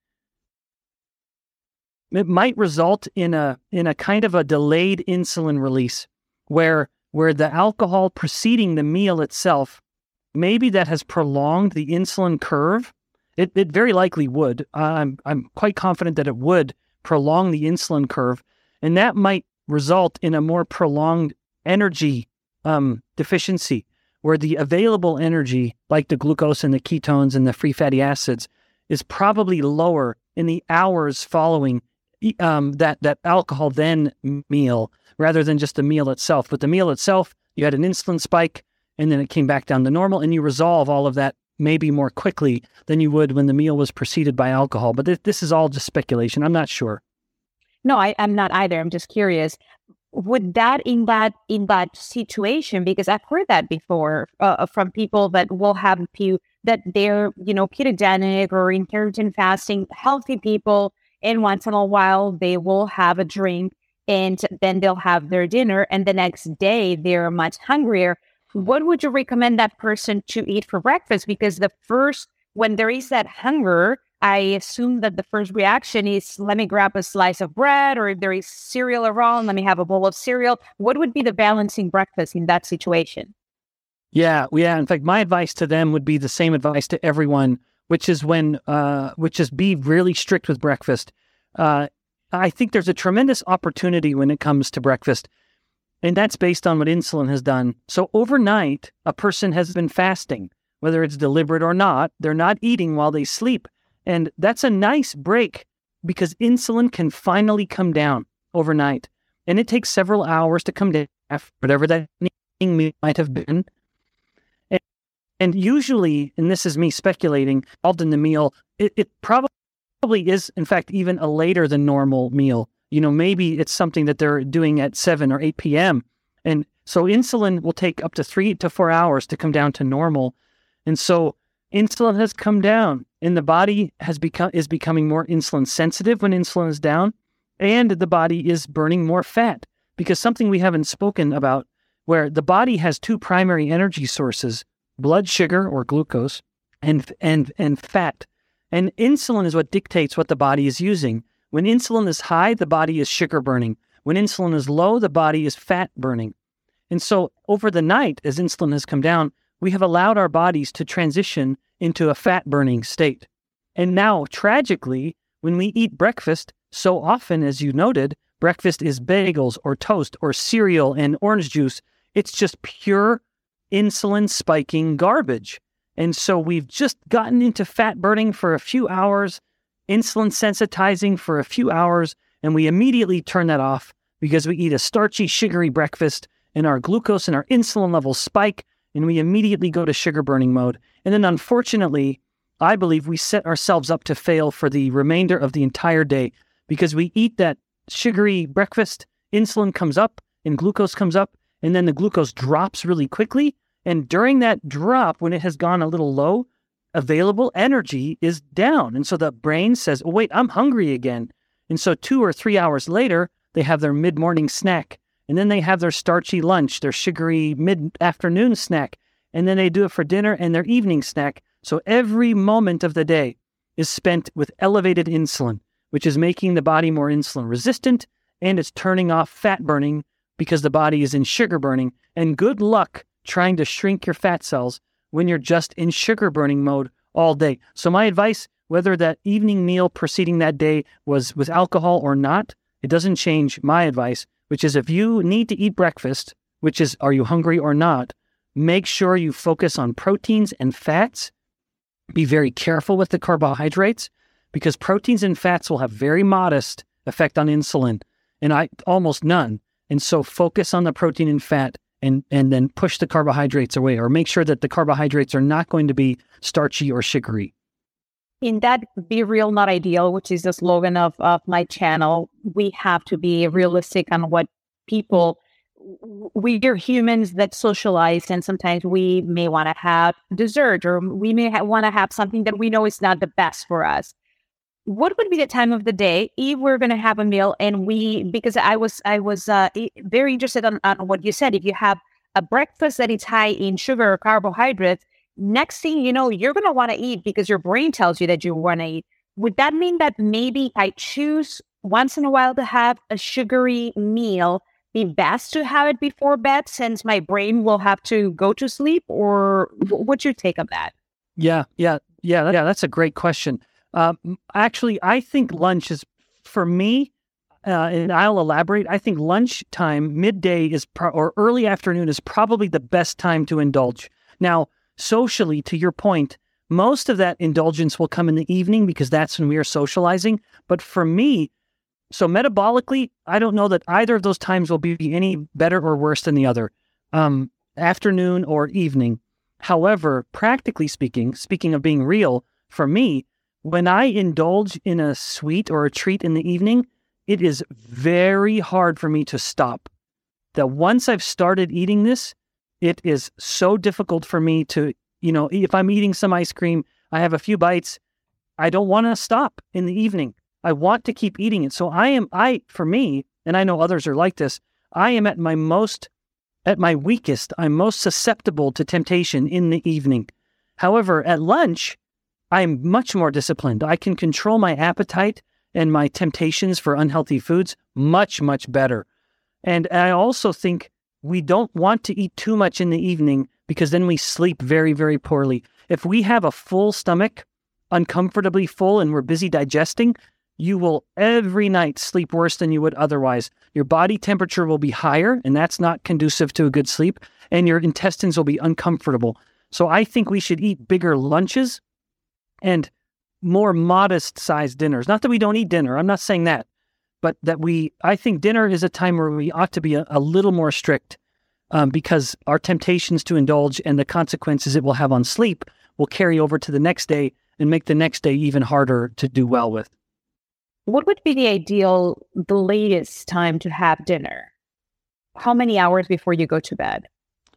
[SPEAKER 3] it might result in a in a kind of a delayed insulin release where where the alcohol preceding the meal itself maybe that has prolonged the insulin curve it, it very likely would i'm i'm quite confident that it would prolong the insulin curve and that might result in a more prolonged energy um, deficiency where the available energy like the glucose and the ketones and the free fatty acids is probably lower in the hours following um, that that alcohol then meal rather than just the meal itself. But the meal itself, you had an insulin spike and then it came back down to normal, and you resolve all of that maybe more quickly than you would when the meal was preceded by alcohol. But th- this is all just speculation. I'm not sure.
[SPEAKER 2] No, I, I'm not either. I'm just curious. Would that in that in that situation? Because I've heard that before uh, from people that will have few that they're, you know, ketogenic or intermittent fasting, healthy people. And once in a while, they will have a drink and then they'll have their dinner. And the next day, they're much hungrier. What would you recommend that person to eat for breakfast? Because the first, when there is that hunger, I assume that the first reaction is let me grab a slice of bread, or if there is cereal around, let me have a bowl of cereal. What would be the balancing breakfast in that situation?
[SPEAKER 3] Yeah, yeah. In fact, my advice to them would be the same advice to everyone, which is when, uh, which is be really strict with breakfast. Uh, I think there's a tremendous opportunity when it comes to breakfast, and that's based on what insulin has done. So overnight, a person has been fasting, whether it's deliberate or not. They're not eating while they sleep, and that's a nice break because insulin can finally come down overnight, and it takes several hours to come down, after whatever that meal might have been. And usually, and this is me speculating, involved in the meal, it, it probably is, in fact, even a later than normal meal. You know, maybe it's something that they're doing at 7 or 8 p.m. And so insulin will take up to three to four hours to come down to normal. And so insulin has come down and the body has become is becoming more insulin sensitive when insulin is down and the body is burning more fat because something we haven't spoken about where the body has two primary energy sources blood sugar or glucose and and and fat and insulin is what dictates what the body is using when insulin is high the body is sugar burning. When insulin is low the body is fat burning. And so over the night as insulin has come down we have allowed our bodies to transition into a fat burning state. And now tragically when we eat breakfast so often as you noted breakfast is bagels or toast or cereal and orange juice. It's just pure insulin spiking garbage. And so we've just gotten into fat burning for a few hours, insulin sensitizing for a few hours, and we immediately turn that off because we eat a starchy, sugary breakfast and our glucose and our insulin levels spike and we immediately go to sugar burning mode. And then unfortunately, I believe we set ourselves up to fail for the remainder of the entire day because we eat that sugary breakfast, insulin comes up and glucose comes up, and then the glucose drops really quickly. And during that drop, when it has gone a little low, available energy is down. And so the brain says, oh, wait, I'm hungry again. And so two or three hours later, they have their mid morning snack. And then they have their starchy lunch, their sugary mid afternoon snack. And then they do it for dinner and their evening snack. So every moment of the day is spent with elevated insulin, which is making the body more insulin resistant and it's turning off fat burning because the body is in sugar burning. And good luck trying to shrink your fat cells when you're just in sugar burning mode all day. So, my advice whether that evening meal preceding that day was with alcohol or not, it doesn't change my advice, which is if you need to eat breakfast, which is are you hungry or not, make sure you focus on proteins and fats. Be very careful with the carbohydrates because proteins and fats will have very modest effect on insulin and I almost none. And so focus on the protein and fat and, and then push the carbohydrates away or make sure that the carbohydrates are not going to be starchy or sugary.
[SPEAKER 2] In that Be Real Not Ideal, which is the slogan of, of my channel, we have to be realistic on what people we're humans that socialize and sometimes we may want to have dessert or we may ha- want to have something that we know is not the best for us what would be the time of the day if we're going to have a meal and we because i was i was uh, very interested on, on what you said. If you have a breakfast that is high in sugar or carbohydrates next thing you know you're going to want to eat because your brain tells you that you want to eat. Would that mean that maybe i choose once in a while to have a sugary meal be best to have it before bed since my brain will have to go to sleep or what's your take on that?
[SPEAKER 3] Yeah yeah yeah yeah that's a great question uh, actually, I think lunch is for me, uh, and I'll elaborate. I think lunchtime, midday is pro- or early afternoon is probably the best time to indulge. Now, socially, to your point, most of that indulgence will come in the evening because that's when we are socializing. But for me, so metabolically, I don't know that either of those times will be any better or worse than the other, um, afternoon or evening. However, practically speaking, speaking of being real, for me, when I indulge in a sweet or a treat in the evening, it is very hard for me to stop. That once I've started eating this, it is so difficult for me to, you know, if I'm eating some ice cream, I have a few bites, I don't want to stop in the evening. I want to keep eating it. So I am, I, for me, and I know others are like this, I am at my most, at my weakest, I'm most susceptible to temptation in the evening. However, at lunch, I'm much more disciplined. I can control my appetite and my temptations for unhealthy foods much, much better. And I also think we don't want to eat too much in the evening because then we sleep very, very poorly. If we have a full stomach, uncomfortably full, and we're busy digesting, you will every night sleep worse than you would otherwise. Your body temperature will be higher, and that's not conducive to a good sleep, and your intestines will be uncomfortable. So I think we should eat bigger lunches and more modest sized dinners. Not that we don't eat dinner, I'm not saying that, but that we, I think dinner is a time where we ought to be a, a little more strict um, because our temptations to indulge and the consequences it will have on sleep will carry over to the next day and make the next day even harder to do well with.
[SPEAKER 2] What would be the ideal, the latest time to have dinner? How many hours before you go to bed?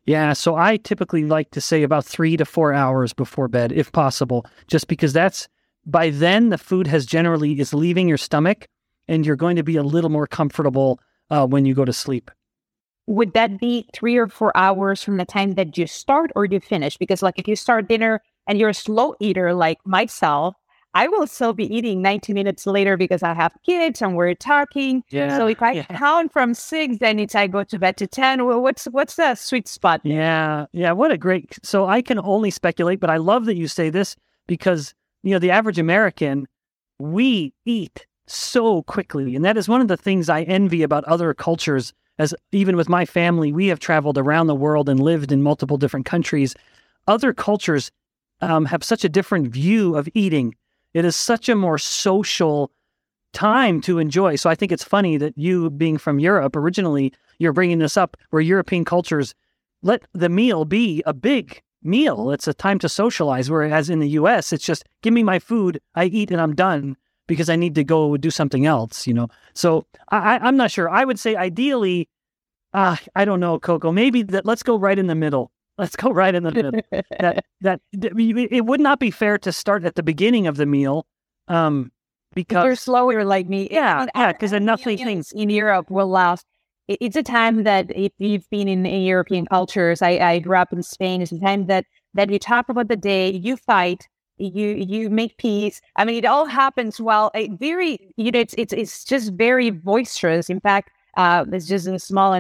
[SPEAKER 3] Yeah, so I typically like to say about three to four hours before bed, if possible, just because that's by then the food has generally is leaving your stomach and you're going to be a little more comfortable uh, when you go to sleep.
[SPEAKER 2] Would that be three or four hours from the time that you start or you finish? Because, like, if you start dinner and you're a slow eater like myself, I will still be eating 90 minutes later because I have kids and we're talking. Yeah, so if I yeah. count from six, then it's I go to bed to 10. Well, what's what's the sweet spot?
[SPEAKER 3] Yeah. Yeah. What a great so I can only speculate, but I love that you say this because you know the average American, we eat so quickly. And that is one of the things I envy about other cultures. As even with my family, we have traveled around the world and lived in multiple different countries. Other cultures um, have such a different view of eating it is such a more social time to enjoy. So I think it's funny that you, being from Europe originally, you're bringing this up where European cultures let the meal be a big meal. It's a time to socialize. Whereas in the US, it's just give me my food, I eat, and I'm done because I need to go do something else, you know? So I, I'm not sure. I would say ideally, uh, I don't know, Coco, maybe that let's go right in the middle. Let's go right in the middle. that [LAUGHS] that it would not be fair to start at the beginning of the meal, um, because
[SPEAKER 2] you're slower like me.
[SPEAKER 3] Yeah, yeah, because enough things
[SPEAKER 2] in Europe will last. It's a time that if you've been in, in European cultures, I, I grew up in Spain. It's a time that that you talk about the day, you fight, you you make peace. I mean, it all happens while a very you know it's it's it's just very boisterous. In fact, uh, it's just a small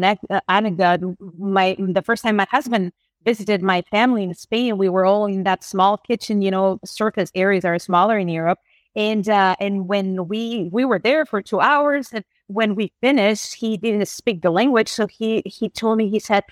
[SPEAKER 2] anecdote. My the first time my husband visited my family in Spain, we were all in that small kitchen. You know, surface areas are smaller in Europe, and uh, and when we we were there for two hours, and when we finished, he didn't speak the language, so he he told me he said,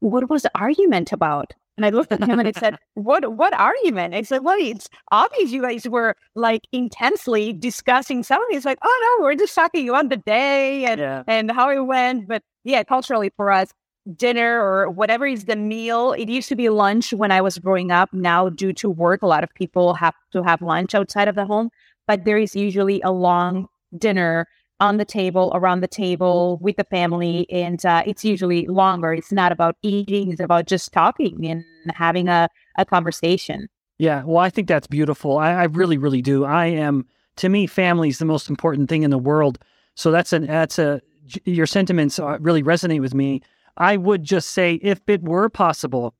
[SPEAKER 2] "What was the argument about?" And I looked at him and I said, "What what argument?" I said, "Well, it's obvious you guys were like intensely discussing something." He's like, "Oh no, we're just talking about the day and yeah. and how it went." But yeah, culturally for us, dinner or whatever is the meal. It used to be lunch when I was growing up. Now, due to work, a lot of people have to have lunch outside of the home, but there is usually a long dinner on the table, around the table with the family. And uh, it's usually longer. It's not about eating, it's about just talking and having a, a conversation.
[SPEAKER 3] Yeah. Well, I think that's beautiful. I, I really, really do. I am, to me, family is the most important thing in the world. So that's an, that's a, your sentiments uh, really resonate with me. I would just say, if it were possible,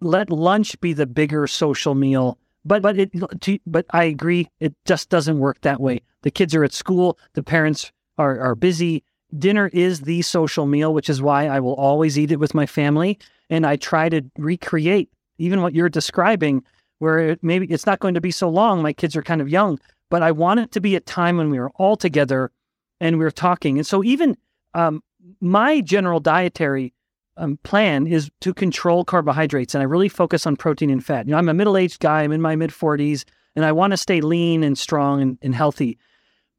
[SPEAKER 3] let lunch be the bigger social meal. But but it but I agree, it just doesn't work that way. The kids are at school, the parents are are busy. Dinner is the social meal, which is why I will always eat it with my family, and I try to recreate even what you're describing, where it, maybe it's not going to be so long. My kids are kind of young, but I want it to be a time when we are all together and we're talking. And so even um, my general dietary um, plan is to control carbohydrates, and I really focus on protein and fat. You know, I'm a middle-aged guy. I'm in my mid 40s, and I want to stay lean and strong and, and healthy.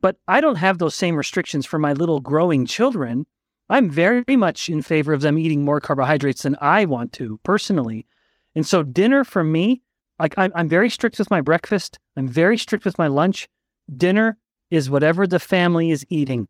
[SPEAKER 3] But I don't have those same restrictions for my little growing children. I'm very much in favor of them eating more carbohydrates than I want to personally. And so, dinner for me, like I'm, I'm very strict with my breakfast. I'm very strict with my lunch. Dinner is whatever the family is eating.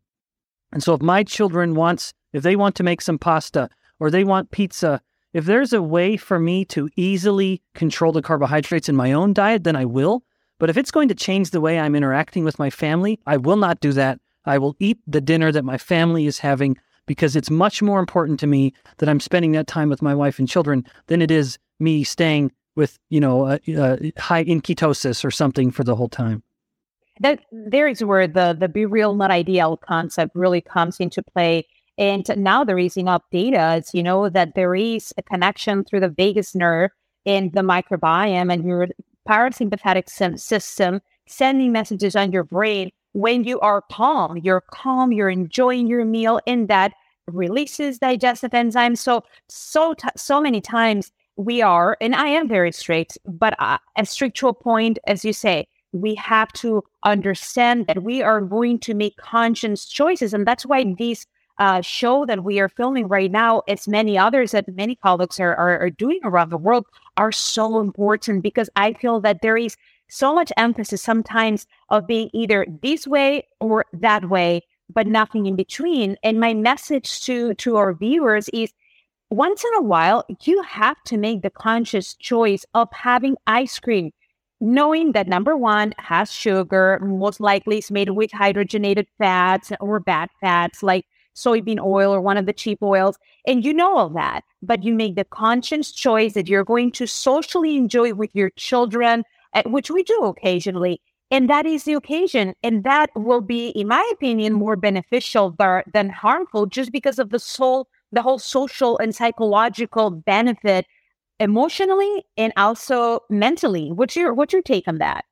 [SPEAKER 3] And so if my children wants if they want to make some pasta or they want pizza, if there's a way for me to easily control the carbohydrates in my own diet, then I will. But if it's going to change the way I'm interacting with my family, I will not do that. I will eat the dinner that my family is having because it's much more important to me that I'm spending that time with my wife and children than it is me staying with, you know, uh, high in ketosis or something for the whole time
[SPEAKER 2] that there is where the the be real not ideal concept really comes into play. And now there is enough data as you know that there is a connection through the vagus nerve and the microbiome and your parasympathetic system sending messages on your brain when you are calm. You're calm you're enjoying your meal and that releases digestive enzymes. So so t- so many times we are and i am very strict but uh, as strict to a point as you say we have to understand that we are going to make conscious choices. And that's why these uh, show that we are filming right now, as many others that many colleagues are, are, are doing around the world, are so important because I feel that there is so much emphasis sometimes of being either this way or that way, but nothing in between. And my message to to our viewers is once in a while, you have to make the conscious choice of having ice cream, knowing that number one has sugar, most likely is made with hydrogenated fats or bad fats like soybean oil or one of the cheap oils. And you know all that, but you make the conscious choice that you're going to socially enjoy with your children, eh, which we do occasionally. And that is the occasion. And that will be, in my opinion, more beneficial than harmful just because of the soul the whole social and psychological benefit emotionally and also mentally. What's your what's your take on that?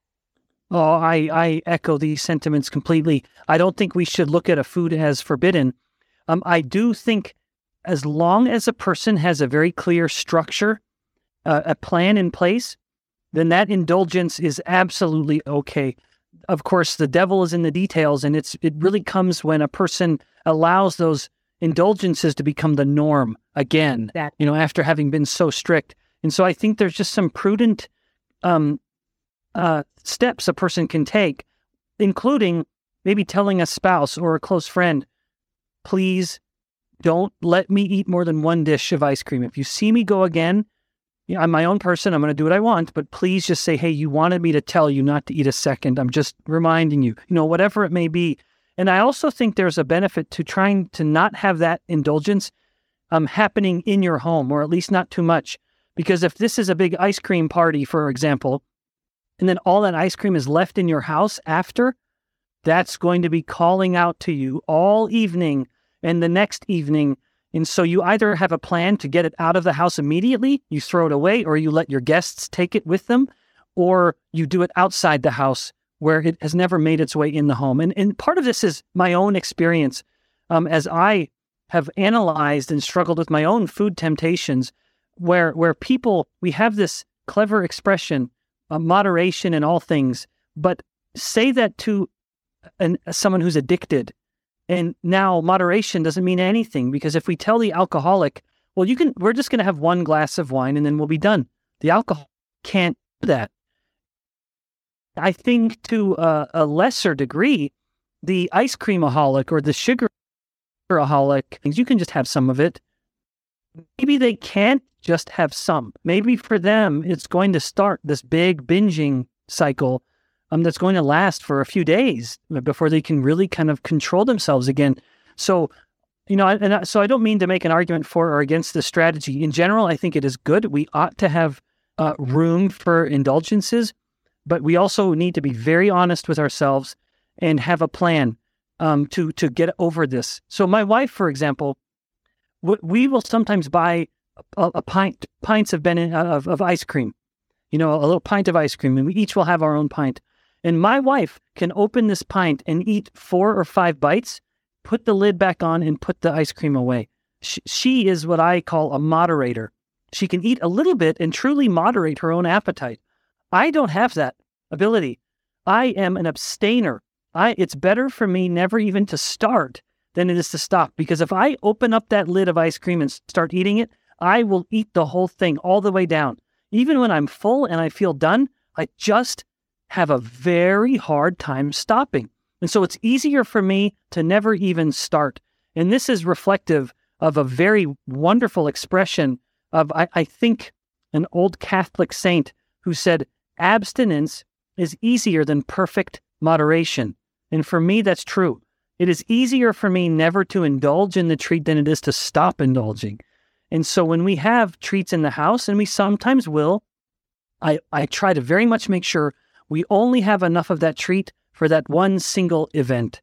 [SPEAKER 3] Oh, I, I echo these sentiments completely. I don't think we should look at a food as forbidden. Um, I do think as long as a person has a very clear structure, uh, a plan in place, then that indulgence is absolutely okay. Of course, the devil is in the details, and it's it really comes when a person allows those indulgences to become the norm again, that. you know, after having been so strict. And so I think there's just some prudent um, uh, steps a person can take, including maybe telling a spouse or a close friend, please don't let me eat more than one dish of ice cream. If you see me go again, you know, I'm my own person. I'm going to do what I want, but please just say, hey, you wanted me to tell you not to eat a second. I'm just reminding you, you know, whatever it may be. And I also think there's a benefit to trying to not have that indulgence um, happening in your home, or at least not too much. Because if this is a big ice cream party, for example, and then all that ice cream is left in your house after, that's going to be calling out to you all evening and the next evening. And so you either have a plan to get it out of the house immediately, you throw it away, or you let your guests take it with them, or you do it outside the house where it has never made its way in the home. And, and part of this is my own experience um, as I have analyzed and struggled with my own food temptations, where, where people, we have this clever expression, uh, moderation in all things, but say that to an, someone who's addicted. And now moderation doesn't mean anything because if we tell the alcoholic, well, you can, we're just going to have one glass of wine and then we'll be done. The alcohol can't do that. I think to a, a lesser degree, the ice creamaholic or the sugaraholic things, you can just have some of it. Maybe they can't just have some. Maybe for them, it's going to start this big binging cycle um, that's going to last for a few days before they can really kind of control themselves again. So, you know, and I, so I don't mean to make an argument for or against the strategy. In general, I think it is good. We ought to have uh, room for indulgences, but we also need to be very honest with ourselves and have a plan um, to to get over this. So my wife, for example, w- we will sometimes buy a, a pint pints of, ben- of of ice cream, you know, a little pint of ice cream, and we each will have our own pint. And my wife can open this pint and eat four or five bites, put the lid back on, and put the ice cream away. She, she is what I call a moderator. She can eat a little bit and truly moderate her own appetite. I don't have that ability. I am an abstainer. I it's better for me never even to start than it is to stop because if I open up that lid of ice cream and start eating it, I will eat the whole thing all the way down. Even when I'm full and I feel done, I just have a very hard time stopping. And so it's easier for me to never even start. And this is reflective of a very wonderful expression of, I, I think, an old Catholic saint who said, abstinence is easier than perfect moderation. And for me, that's true. It is easier for me never to indulge in the treat than it is to stop indulging. And so when we have treats in the house, and we sometimes will, I, I try to very much make sure we only have enough of that treat for that one single event.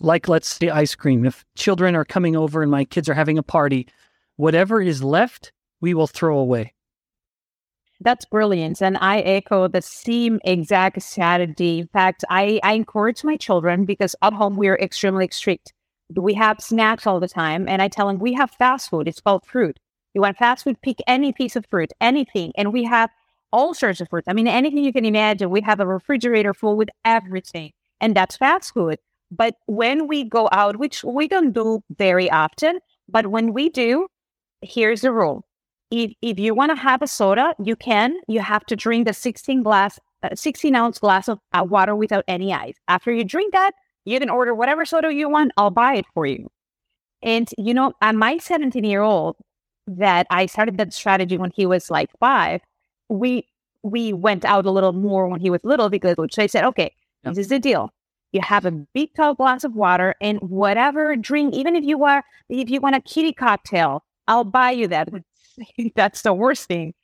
[SPEAKER 3] Like, let's say, ice cream. If children are coming over and my kids are having a party, whatever is left, we will throw away.
[SPEAKER 2] That's brilliant. And I echo the same exact strategy. In fact, I, I encourage my children because at home we're extremely strict. We have snacks all the time. And I tell them we have fast food. It's called fruit. You want fast food, pick any piece of fruit, anything. And we have all sorts of fruit. I mean, anything you can imagine. We have a refrigerator full with everything. And that's fast food. But when we go out, which we don't do very often, but when we do, here's the rule if, if you want to have a soda, you can. You have to drink the 16 glass a 16 ounce glass of uh, water without any ice. After you drink that, you can order whatever soda you want. I'll buy it for you. And, you know, at my 17 year old, that I started that strategy when he was like five, we we went out a little more when he was little because so I said, okay, yep. this is the deal. You have a big tall glass of water and whatever drink, even if you want if you want a kitty cocktail, I'll buy you that. [LAUGHS] That's the worst thing.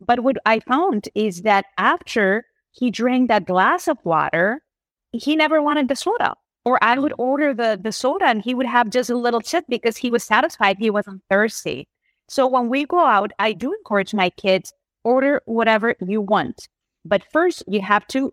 [SPEAKER 2] But what I found is that after he drank that glass of water, he never wanted the soda. Or I would order the the soda and he would have just a little sip because he was satisfied. He wasn't thirsty. So when we go out, I do encourage my kids order whatever you want. But first, you have to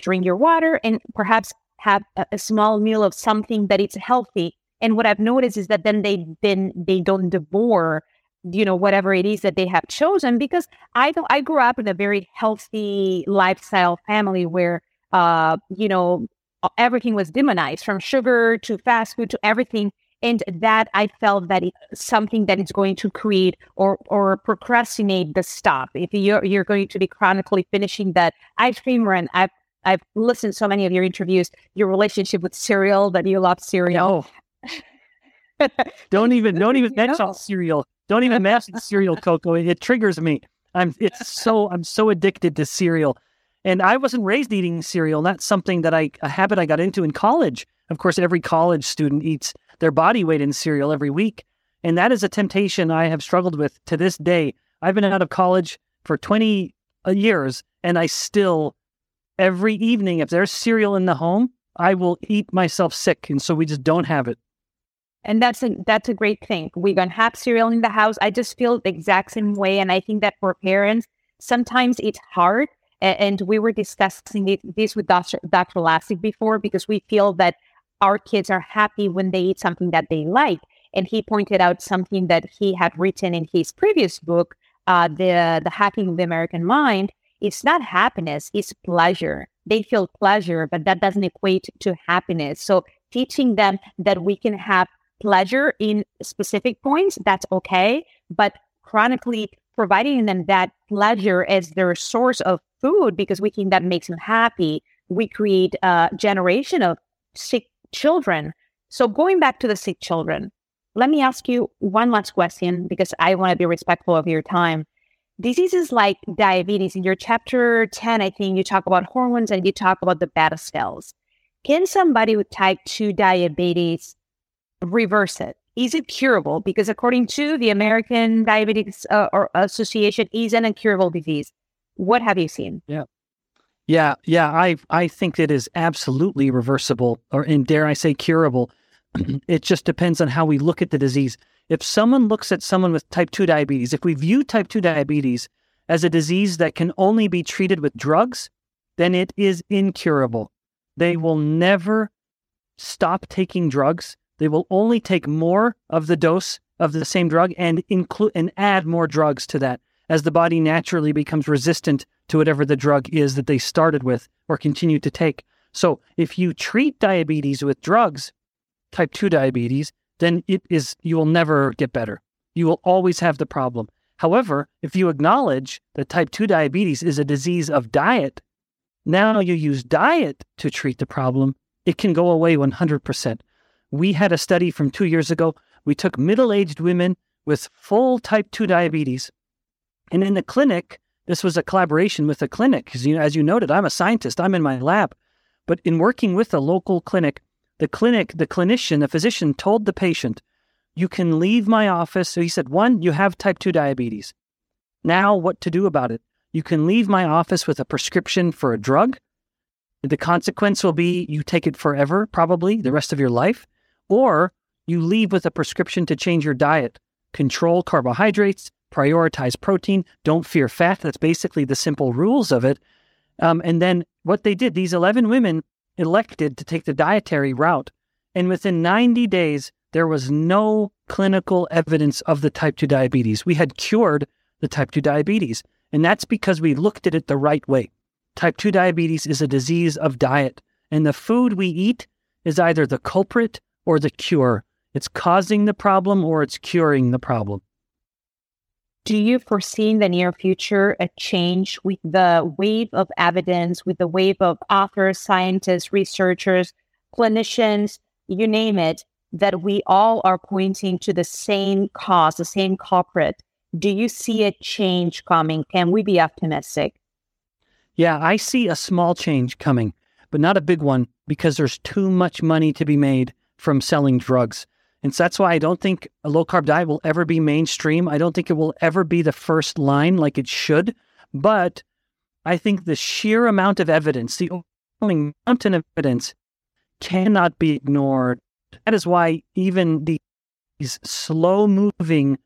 [SPEAKER 2] drink your water and perhaps have a, a small meal of something that is healthy. And what I've noticed is that then they then they don't devour, you know, whatever it is that they have chosen. Because I don't, I grew up in a very healthy lifestyle family where, uh, you know, everything was demonized from sugar to fast food to everything and that I felt that it's something that is going to create or or procrastinate the stop. If you're you're going to be chronically finishing that ice cream run, I've I've listened to so many of your interviews, your relationship with cereal, that you love cereal. [LAUGHS]
[SPEAKER 3] don't even don't even mention cereal. Don't even mention cereal, Coco. It triggers me. I'm it's so I'm so addicted to cereal. And I wasn't raised eating cereal. That's something that I a habit I got into in college. Of course, every college student eats their body weight in cereal every week. And that is a temptation I have struggled with to this day. I've been out of college for 20 uh, years and I still, every evening, if there's cereal in the home, I will eat myself sick. And so we just don't have it.
[SPEAKER 2] And that's a that's a great thing. We're gonna have cereal in the house. I just feel the exact same way. And I think that for parents, sometimes it's hard. And we were discussing this with Dr. Dr. Before because we feel that our kids are happy when they eat something that they like. And he pointed out something that he had written in his previous book, uh, the the hacking of the American mind. It's not happiness; it's pleasure. They feel pleasure, but that doesn't equate to happiness. So teaching them that we can have pleasure in specific points, that's okay. But chronically providing them that pleasure as their source of food because we think that makes them happy, we create a generation of sick children. So going back to the sick children, let me ask you one last question because I want to be respectful of your time. Diseases like diabetes, in your chapter 10, I think you talk about hormones and you talk about the beta cells. Can somebody with type 2 diabetes reverse it? Is it curable? Because according to the American Diabetes uh, Association, is an incurable disease. What have you seen?
[SPEAKER 3] Yeah. Yeah, yeah, I I think it is absolutely reversible, or and dare I say curable. [CLEARS THROAT] it just depends on how we look at the disease. If someone looks at someone with type two diabetes, if we view type two diabetes as a disease that can only be treated with drugs, then it is incurable. They will never stop taking drugs. They will only take more of the dose of the same drug and include and add more drugs to that as the body naturally becomes resistant to whatever the drug is that they started with or continue to take. So if you treat diabetes with drugs, type 2 diabetes, then it is you will never get better. You will always have the problem. However, if you acknowledge that type 2 diabetes is a disease of diet, now you use diet to treat the problem, it can go away 100%. We had a study from 2 years ago. We took middle-aged women with full type 2 diabetes and in the clinic, this was a collaboration with a clinic. Because, you know, as you noted, I'm a scientist, I'm in my lab. But in working with a local clinic, the clinic, the clinician, the physician told the patient, you can leave my office. So he said, one, you have type 2 diabetes. Now, what to do about it? You can leave my office with a prescription for a drug. The consequence will be you take it forever, probably the rest of your life, or you leave with a prescription to change your diet, control carbohydrates, prioritize protein, don't fear fat. That's basically the simple rules of it. Um, and then what they did, these 11 women elected to take the dietary route. And within 90 days, there was no clinical evidence of the type 2 diabetes. We had cured the type 2 diabetes. And that's because we looked at it the right way. Type 2 diabetes is a disease of diet, and the food we eat is either the culprit or the cure. It's causing the problem or it's curing the problem.
[SPEAKER 2] do you foresee in the near future a change with the wave of evidence, with the wave of authors, scientists, researchers, clinicians, you name it, that we all are pointing to the same cause, the same culprit? Do you see a change coming? Can we be optimistic?
[SPEAKER 3] Yeah, I see a small change coming, but not a big one because there's too much money to be made from selling drugs. And so that's why I don't think a low carb diet will ever be mainstream. I don't think it will ever be the first line like it should. But I think the sheer amount of evidence, the overwhelming mountain of evidence, cannot be ignored. That is why even these slow moving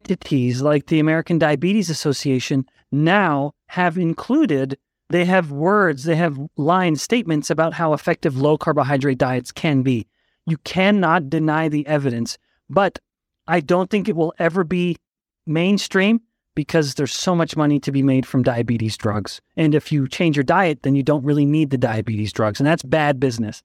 [SPEAKER 3] entities like the American Diabetes Association now have included, they have words, they have line statements about how effective low carbohydrate diets can be. You cannot deny the evidence, but I don't think it will ever be mainstream because there's so much money to be made from diabetes drugs. And if you change your diet, then you don't really need the diabetes drugs, and that's bad business.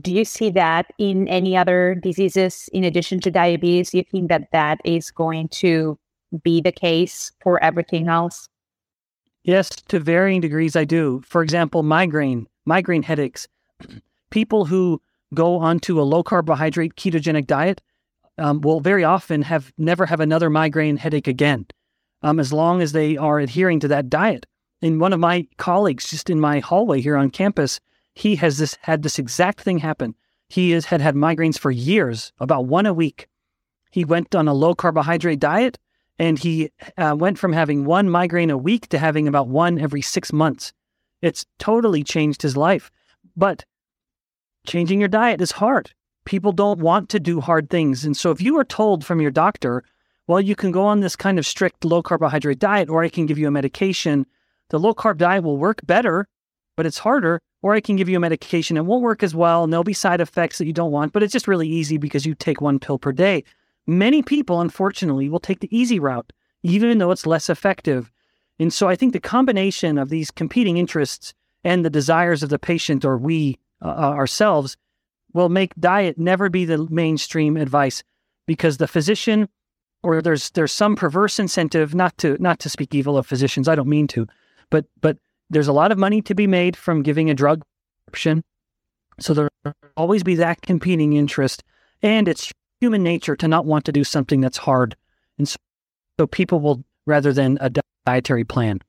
[SPEAKER 2] Do you see that in any other diseases in addition to diabetes? Do you think that that is going to be the case for everything else?
[SPEAKER 3] Yes, to varying degrees, I do. For example, migraine, migraine headaches. [CLEARS THROAT] People who go onto a low carbohydrate ketogenic diet um, will very often have never have another migraine headache again, um, as long as they are adhering to that diet. And one of my colleagues, just in my hallway here on campus, he has this had this exact thing happen. He has had had migraines for years, about one a week. He went on a low carbohydrate diet, and he uh, went from having one migraine a week to having about one every six months. It's totally changed his life. But changing your diet is hard. People don't want to do hard things. And so if you are told from your doctor, well, you can go on this kind of strict low carbohydrate diet, or I can give you a medication, the low carb diet will work better, but it's harder. Or I can give you a medication, it won't work as well, and there'll be side effects that you don't want, but it's just really easy because you take one pill per day. Many people, unfortunately, will take the easy route, even though it's less effective. And so I think the combination of these competing interests and the desires of the patient or we uh, uh, ourselves will make diet never be the mainstream advice because the physician or there's there's some perverse incentive not to not to speak evil of physicians I don't mean to but but there's a lot of money to be made from giving a drug prescription. So there will always be that competing interest and it's human nature to not want to do something that's hard. And so, so people will rather than a dietary plan.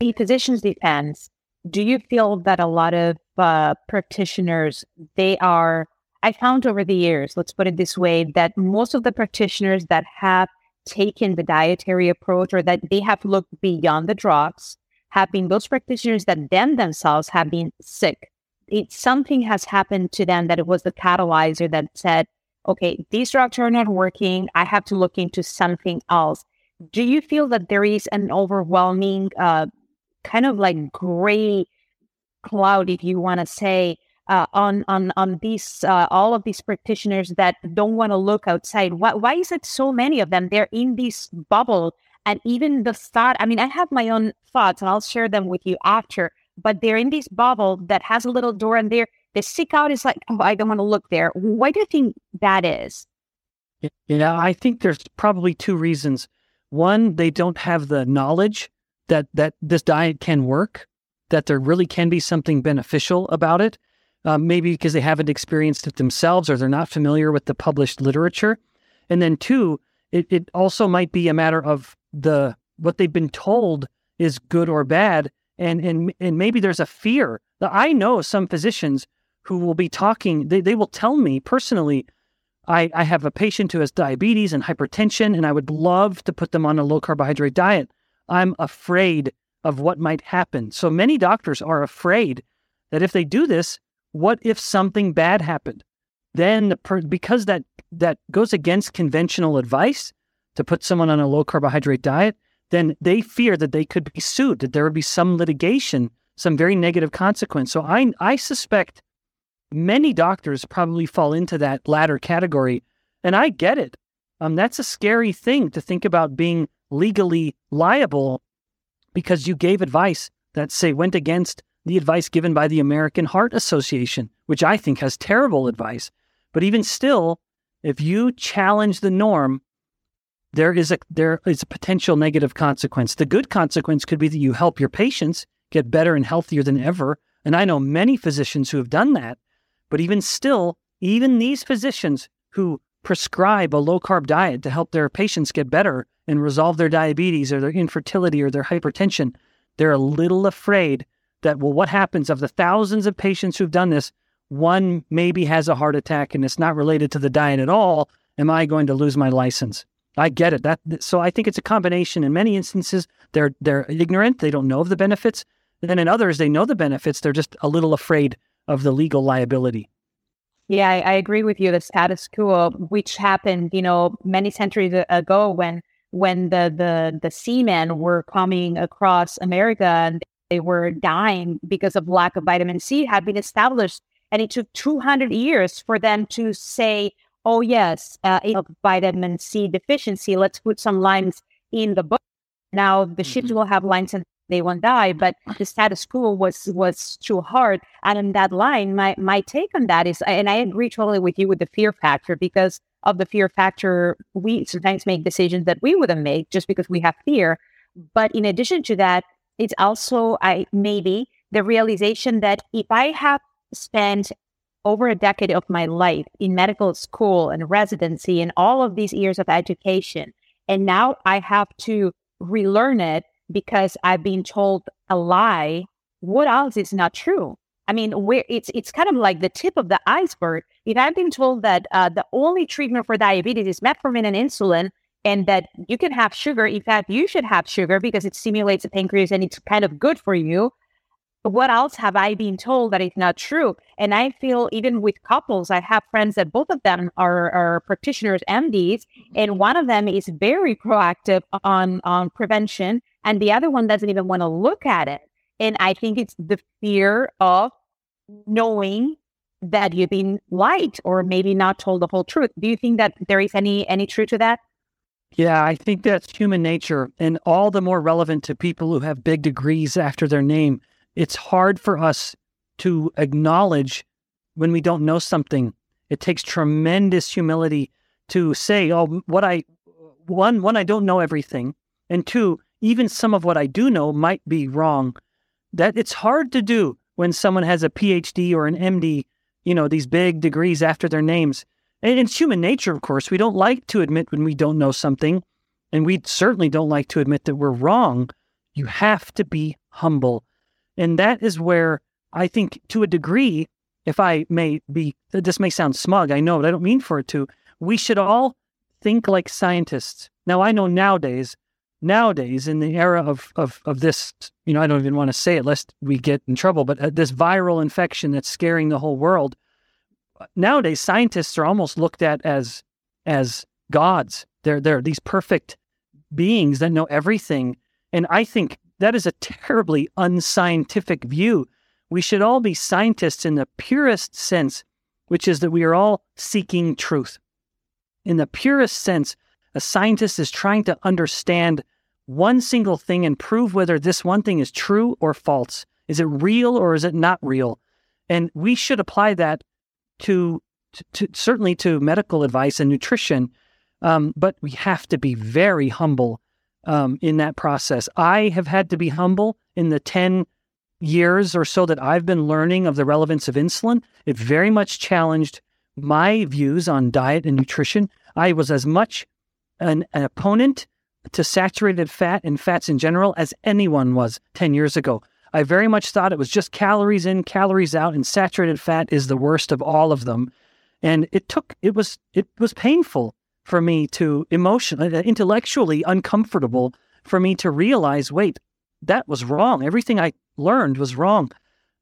[SPEAKER 2] The physician's defense do you feel that a lot of uh, practitioners they are i found over the years let's put it this way that most of the practitioners that have taken the dietary approach or that they have looked beyond the drugs have been those practitioners that them themselves have been sick. It something has happened to them that it was the catalyzer that said okay these drugs are not working i have to look into something else. Do you feel that there is an overwhelming uh, kind of like gray cloud, if you want to say, uh, on on on these uh, all of these practitioners that don't want to look outside. Why why is it so many of them? They're in this bubble, and even the thought. I mean, I have my own thoughts, and I'll share them with you after. But they're in this bubble that has a little door, and there the seek out is like, oh, I don't want to look there. Why do you think that is?
[SPEAKER 3] Yeah, I think there's probably two reasons. One, they don't have the knowledge that that this diet can work, that there really can be something beneficial about it. Um, maybe because they haven't experienced it themselves or they're not familiar with the published literature. And then two, it, it also might be a matter of the what they've been told is good or bad. And and and maybe there's a fear. That I know some physicians who will be talking, they, they will tell me personally, I, I have a patient who has diabetes and hypertension, and I would love to put them on a low carbohydrate diet. I'm afraid of what might happen. So many doctors are afraid that if they do this, what if something bad happened? Then the per- because that that goes against conventional advice to put someone on a low carbohydrate diet, then they fear that they could be sued, that there would be some litigation, some very negative consequence. So I I suspect many doctors probably fall into that latter category, and I get it. Um, that's a scary thing to think about being legally liable because you gave advice that, say, went against the advice given by the American Heart Association, which I think has terrible advice. But even still, if you challenge the norm, there is a there is a potential negative consequence. The good consequence could be that you help your patients get better and healthier than ever. And I know many physicians who have done that. But even still, even these physicians who prescribe a low carb diet to help their patients get better and resolve their diabetes or their infertility or their hypertension, they're a little afraid that, well, what happens of the thousands of patients who've done this? One maybe has a heart attack and it's not related to the diet at all. Am I going to lose my license? I get it. That so I think it's a combination. In many instances, they're they're ignorant. They don't know of the benefits. And then in others, they know the benefits. They're just a little afraid of the legal liability.
[SPEAKER 2] Yeah, I, I agree with you. The status quo, which happened, you know, many centuries ago, when when the the the seamen were coming across America and they were dying because of lack of vitamin C, had been established, and it took 200 years for them to say, "Oh yes, uh, vitamin C deficiency. Let's put some lines in the book." Now the ships mm-hmm. will have lines and they won't die. But mm. the status quo was was too hard. And in that line, my my take on that is, and I agree totally with you with the fear factor because of the fear factor, we sometimes make decisions that we wouldn't make just because we have fear. But in addition to that, it's also I maybe the realization that if I have spent over a decade of my life in medical school and residency and all of these years of education, and now I have to relearn it because I've been told a lie, what else is not true? I mean, where it's it's kind of like the tip of the iceberg. If I've been told that uh, the only treatment for diabetes is metformin and insulin, and that you can have sugar, in fact, you should have sugar because it stimulates the pancreas and it's kind of good for you. What else have I been told that is not true? And I feel even with couples, I have friends that both of them are, are practitioners, MDs, and one of them is very proactive on on prevention and the other one doesn't even want to look at it. And I think it's the fear of knowing that you've been lied or maybe not told the whole truth. Do you think that there is any any truth to that?
[SPEAKER 3] Yeah, I think that's human nature and all the more relevant to people who have big degrees after their name. It's hard for us to acknowledge when we don't know something. It takes tremendous humility to say, "Oh, what I one one I don't know everything." And two, even some of what I do know might be wrong. That it's hard to do when someone has a PhD or an MD, you know, these big degrees after their names. And it's human nature, of course. We don't like to admit when we don't know something, and we certainly don't like to admit that we're wrong. You have to be humble. And that is where I think, to a degree, if I may be, this may sound smug, I know, but I don't mean for it to. We should all think like scientists. Now, I know nowadays nowadays in the era of, of, of this, you know, I don't even want to say it lest we get in trouble, but uh, this viral infection that's scaring the whole world. Nowadays, scientists are almost looked at as as gods. They're they're these perfect beings that know everything, and I think that is a terribly unscientific view. We should all be scientists in the purest sense, which is that we are all seeking truth. In the purest sense, a scientist is trying to understand one single thing and prove whether this one thing is true or false. Is it real or is it not real? And we should apply that to, to, to certainly to medical advice and nutrition, um, but we have to be very humble um, in that process. I have had to be humble in the 10 years or so that I've been learning of the relevance of insulin. It very much challenged my views on diet and nutrition. I was as much an, an opponent to saturated fat and fats in general as anyone was 10 years ago. I very much thought it was just calories in, calories out, and saturated fat is the worst of all of them. And it took, it was, it was painful for me to emotionally, uh, intellectually uncomfortable for me to realize, wait, that was wrong. Everything I learned was wrong.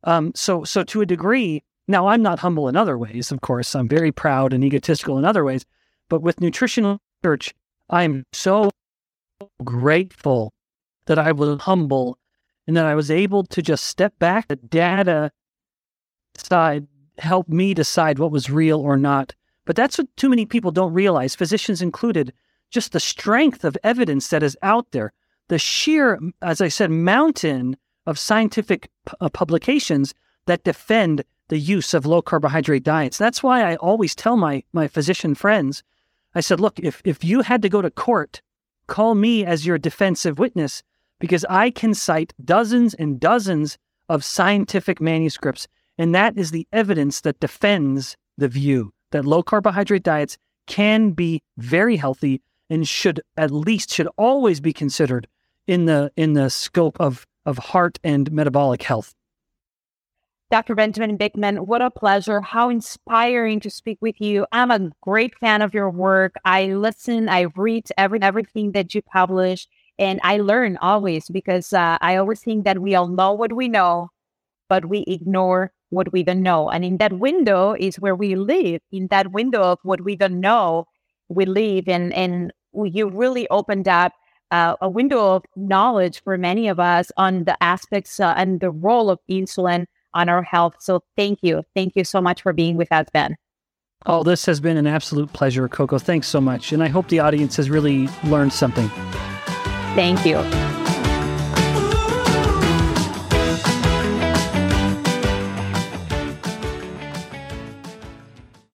[SPEAKER 3] Um, so, so to a degree, now I'm not humble in other ways. Of course, I'm very proud and egotistical in other ways. But with nutritional research, I'm so grateful that I was humble and that I was able to just step back. The data side helped me decide what was real or not. But that's what too many people don't realize, physicians included, just the strength of evidence that is out there, the sheer, as I said, mountain of scientific p- uh, publications that defend the use of low carbohydrate diets. That's why I always tell my, my physician friends I said, look, if, if you had to go to court, call me as your defensive witness because I can cite dozens and dozens of scientific manuscripts. And that is the evidence that defends the view that low carbohydrate diets can be very healthy and should at least should always be considered in the in the scope of of heart and metabolic health.
[SPEAKER 2] Dr. Benjamin Bikman, what a pleasure. How inspiring to speak with you. I'm a great fan of your work. I listen, I read every, everything that you publish, and I learn always because uh, I always think that we all know what we know, but we ignore what we don't know. And in that window is where we live. In that window of what we don't know, we live. And, and you really opened up uh, a window of knowledge for many of us on the aspects uh, and the role of insulin on our health. So thank you. Thank you so much for being with us, Ben.
[SPEAKER 3] Oh, this has been an absolute pleasure, Coco. Thanks so much. And I hope the audience has really learned something.
[SPEAKER 2] Thank you.